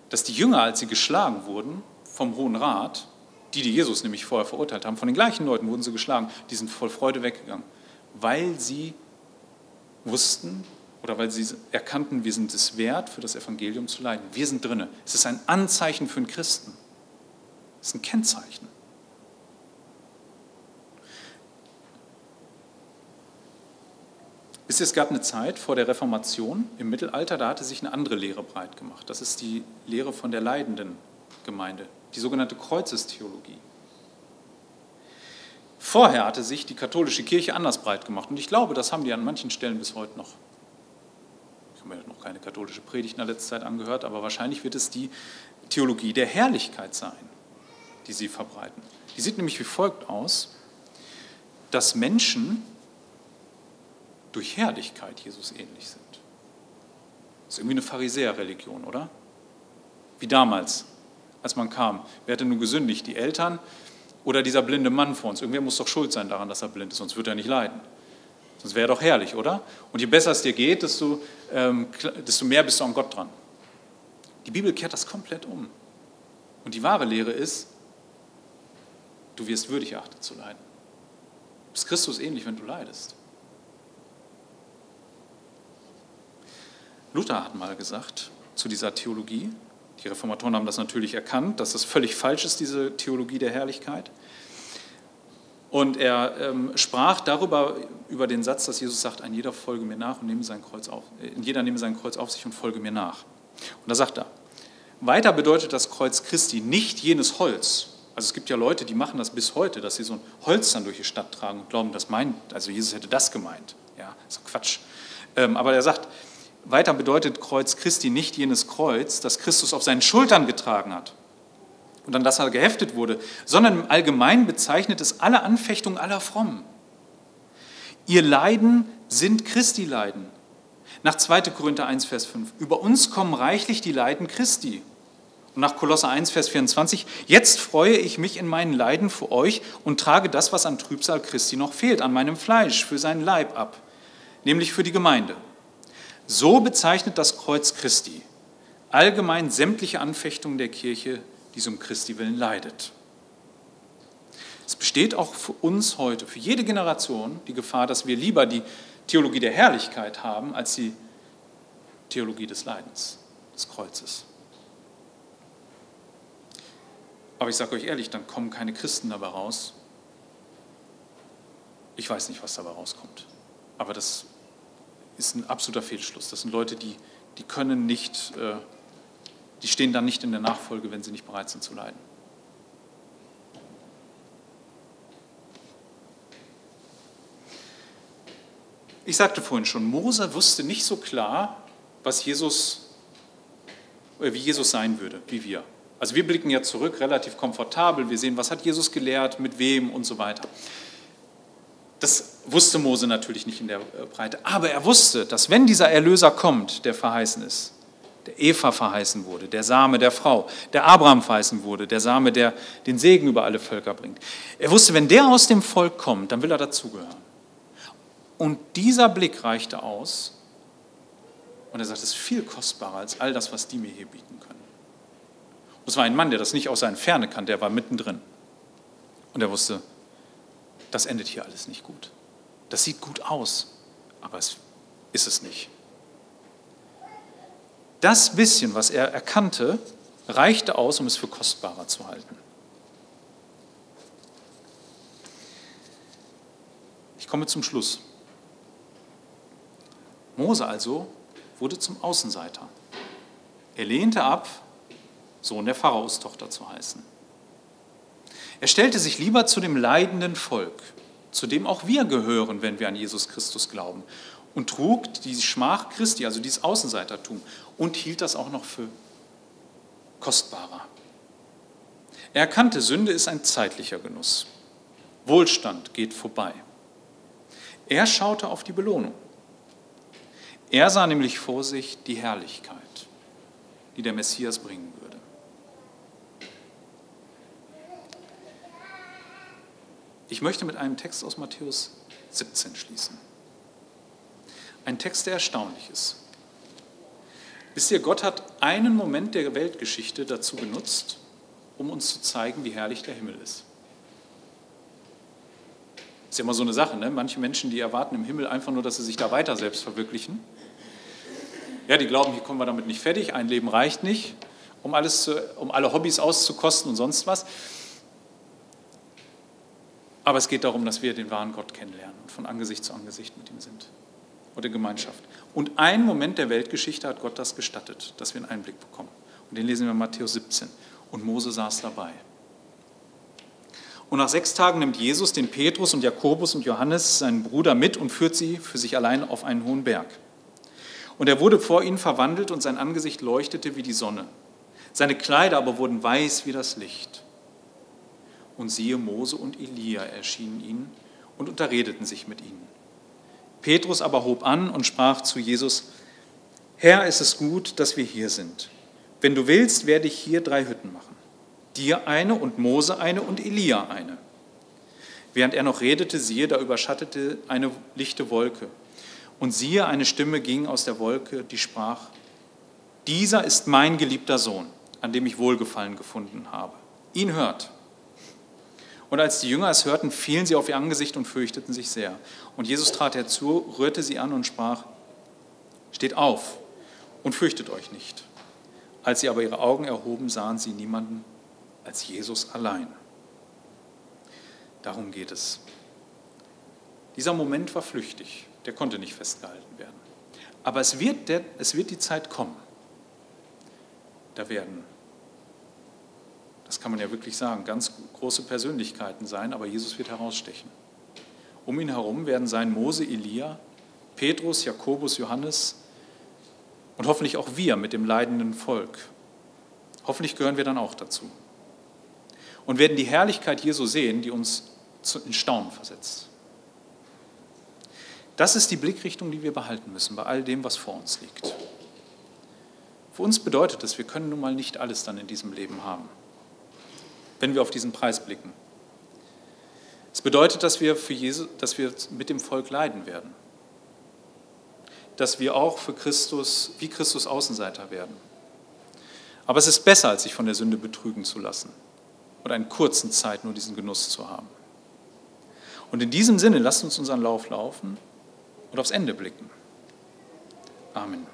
dass die Jünger, als sie geschlagen wurden vom Hohen Rat, die, die Jesus nämlich vorher verurteilt haben, von den gleichen Leuten wurden sie geschlagen, die sind voll Freude weggegangen, weil sie wussten oder weil sie erkannten, wir sind es wert, für das Evangelium zu leiden. Wir sind drinne. Es ist ein Anzeichen für einen Christen. Es ist ein Kennzeichen. Wisst ihr, es gab eine Zeit vor der Reformation im Mittelalter, da hatte sich eine andere Lehre breit gemacht. Das ist die Lehre von der leidenden Gemeinde, die sogenannte Kreuzestheologie. Vorher hatte sich die katholische Kirche anders breit gemacht und ich glaube, das haben die an manchen Stellen bis heute noch. Ich habe mir noch keine katholische Predigt in der letzten Zeit angehört, aber wahrscheinlich wird es die Theologie der Herrlichkeit sein, die sie verbreiten. Die sieht nämlich wie folgt aus, dass Menschen durch Herrlichkeit Jesus ähnlich sind. Das ist irgendwie eine Pharisäerreligion, oder? Wie damals, als man kam. Wer hatte nun gesündigt? Die Eltern oder dieser blinde Mann vor uns? Irgendwer muss doch schuld sein daran, dass er blind ist, sonst wird er nicht leiden. Das wäre doch herrlich, oder? Und je besser es dir geht, desto, ähm, desto mehr bist du an Gott dran. Die Bibel kehrt das komplett um. Und die wahre Lehre ist, du wirst würdig erachtet zu leiden. Du bist Christus ähnlich, wenn du leidest. Luther hat mal gesagt zu dieser Theologie, die Reformatoren haben das natürlich erkannt, dass das völlig falsch ist, diese Theologie der Herrlichkeit. Und er ähm, sprach darüber, über den Satz, dass Jesus sagt, ein jeder folge mir nach und nehme sein Kreuz auf, äh, jeder nehme sein Kreuz auf sich und folge mir nach. Und da sagt er, weiter bedeutet das Kreuz Christi nicht jenes Holz. Also es gibt ja Leute, die machen das bis heute, dass sie so ein Holz dann durch die Stadt tragen und glauben, das meint, also Jesus hätte das gemeint. Ja, doch Quatsch. Ähm, aber er sagt, weiter bedeutet Kreuz Christi nicht jenes Kreuz, das Christus auf seinen Schultern getragen hat und an das er geheftet wurde, sondern im Allgemeinen bezeichnet es alle Anfechtungen aller Frommen. Ihr Leiden sind Christi Leiden. Nach 2. Korinther 1, Vers 5. Über uns kommen reichlich die Leiden Christi. Und nach Kolosser 1, Vers 24. Jetzt freue ich mich in meinen Leiden für euch und trage das, was an Trübsal Christi noch fehlt, an meinem Fleisch, für seinen Leib ab, nämlich für die Gemeinde. So bezeichnet das Kreuz Christi allgemein sämtliche Anfechtungen der Kirche, die es um Christi willen leidet. Es besteht auch für uns heute, für jede Generation, die Gefahr, dass wir lieber die Theologie der Herrlichkeit haben als die Theologie des Leidens, des Kreuzes. Aber ich sage euch ehrlich, dann kommen keine Christen dabei raus. Ich weiß nicht, was dabei rauskommt. Aber das ist ein absoluter Fehlschluss. Das sind Leute, die, die können nicht, äh, die stehen dann nicht in der Nachfolge, wenn sie nicht bereit sind zu leiden. Ich sagte vorhin schon, Mose wusste nicht so klar, was Jesus, äh, wie Jesus sein würde, wie wir. Also wir blicken ja zurück relativ komfortabel, wir sehen, was hat Jesus gelehrt, mit wem und so weiter. Das wusste Mose natürlich nicht in der äh, Breite. Aber er wusste, dass wenn dieser Erlöser kommt, der verheißen ist, der Eva verheißen wurde, der Same der Frau, der Abraham verheißen wurde, der Same, der den Segen über alle Völker bringt. Er wusste, wenn der aus dem Volk kommt, dann will er dazugehören. Und dieser Blick reichte aus. Und er sagt, es ist viel kostbarer als all das, was die mir hier bieten können. Und es war ein Mann, der das nicht aus seiner Ferne kannte, der war mittendrin. Und er wusste, das endet hier alles nicht gut. Das sieht gut aus, aber es ist es nicht. Das bisschen, was er erkannte, reichte aus, um es für kostbarer zu halten. Ich komme zum Schluss. Mose also wurde zum Außenseiter. Er lehnte ab, Sohn der Pharaostochter zu heißen. Er stellte sich lieber zu dem leidenden Volk, zu dem auch wir gehören, wenn wir an Jesus Christus glauben, und trug die Schmach Christi, also dieses Außenseitertum, und hielt das auch noch für kostbarer. Er erkannte, Sünde ist ein zeitlicher Genuss. Wohlstand geht vorbei. Er schaute auf die Belohnung. Er sah nämlich vor sich die Herrlichkeit, die der Messias bringen würde. Ich möchte mit einem Text aus Matthäus 17 schließen. Ein Text, der erstaunlich ist. Wisst ihr, Gott hat einen Moment der Weltgeschichte dazu genutzt, um uns zu zeigen, wie herrlich der Himmel ist. Ist ja immer so eine Sache, ne? Manche Menschen, die erwarten im Himmel einfach nur, dass sie sich da weiter selbst verwirklichen. Ja, die glauben, hier kommen wir damit nicht fertig, ein Leben reicht nicht, um, alles zu, um alle Hobbys auszukosten und sonst was. Aber es geht darum, dass wir den wahren Gott kennenlernen und von Angesicht zu Angesicht mit ihm sind oder Gemeinschaft. Und ein Moment der Weltgeschichte hat Gott das gestattet, dass wir einen Einblick bekommen. Und den lesen wir in Matthäus 17. Und Mose saß dabei. Und nach sechs Tagen nimmt Jesus den Petrus und Jakobus und Johannes, seinen Bruder, mit und führt sie für sich allein auf einen hohen Berg. Und er wurde vor ihnen verwandelt und sein Angesicht leuchtete wie die Sonne. Seine Kleider aber wurden weiß wie das Licht und siehe, Mose und Elia erschienen ihnen und unterredeten sich mit ihnen. Petrus aber hob an und sprach zu Jesus, Herr, es ist gut, dass wir hier sind. Wenn du willst, werde ich hier drei Hütten machen. Dir eine und Mose eine und Elia eine. Während er noch redete, siehe, da überschattete eine lichte Wolke. Und siehe, eine Stimme ging aus der Wolke, die sprach, dieser ist mein geliebter Sohn, an dem ich Wohlgefallen gefunden habe. Ihn hört. Und als die Jünger es hörten, fielen sie auf ihr Angesicht und fürchteten sich sehr. Und Jesus trat herzu, rührte sie an und sprach, steht auf und fürchtet euch nicht. Als sie aber ihre Augen erhoben, sahen sie niemanden als Jesus allein. Darum geht es. Dieser Moment war flüchtig, der konnte nicht festgehalten werden. Aber es wird, der, es wird die Zeit kommen. Da werden, das kann man ja wirklich sagen, ganz große Persönlichkeiten sein, aber Jesus wird herausstechen. Um ihn herum werden sein Mose, Elia, Petrus, Jakobus, Johannes und hoffentlich auch wir mit dem leidenden Volk. Hoffentlich gehören wir dann auch dazu. Und werden die Herrlichkeit Jesu sehen, die uns in Staunen versetzt. Das ist die Blickrichtung, die wir behalten müssen bei all dem, was vor uns liegt. Für uns bedeutet das, wir können nun mal nicht alles dann in diesem Leben haben, wenn wir auf diesen Preis blicken. Es bedeutet, dass wir, für Jesus, dass wir mit dem Volk leiden werden, dass wir auch für Christus, wie Christus Außenseiter werden. Aber es ist besser, als sich von der Sünde betrügen zu lassen oder in kurzen Zeit nur diesen Genuss zu haben. Und in diesem Sinne, lasst uns unseren Lauf laufen und aufs Ende blicken. Amen.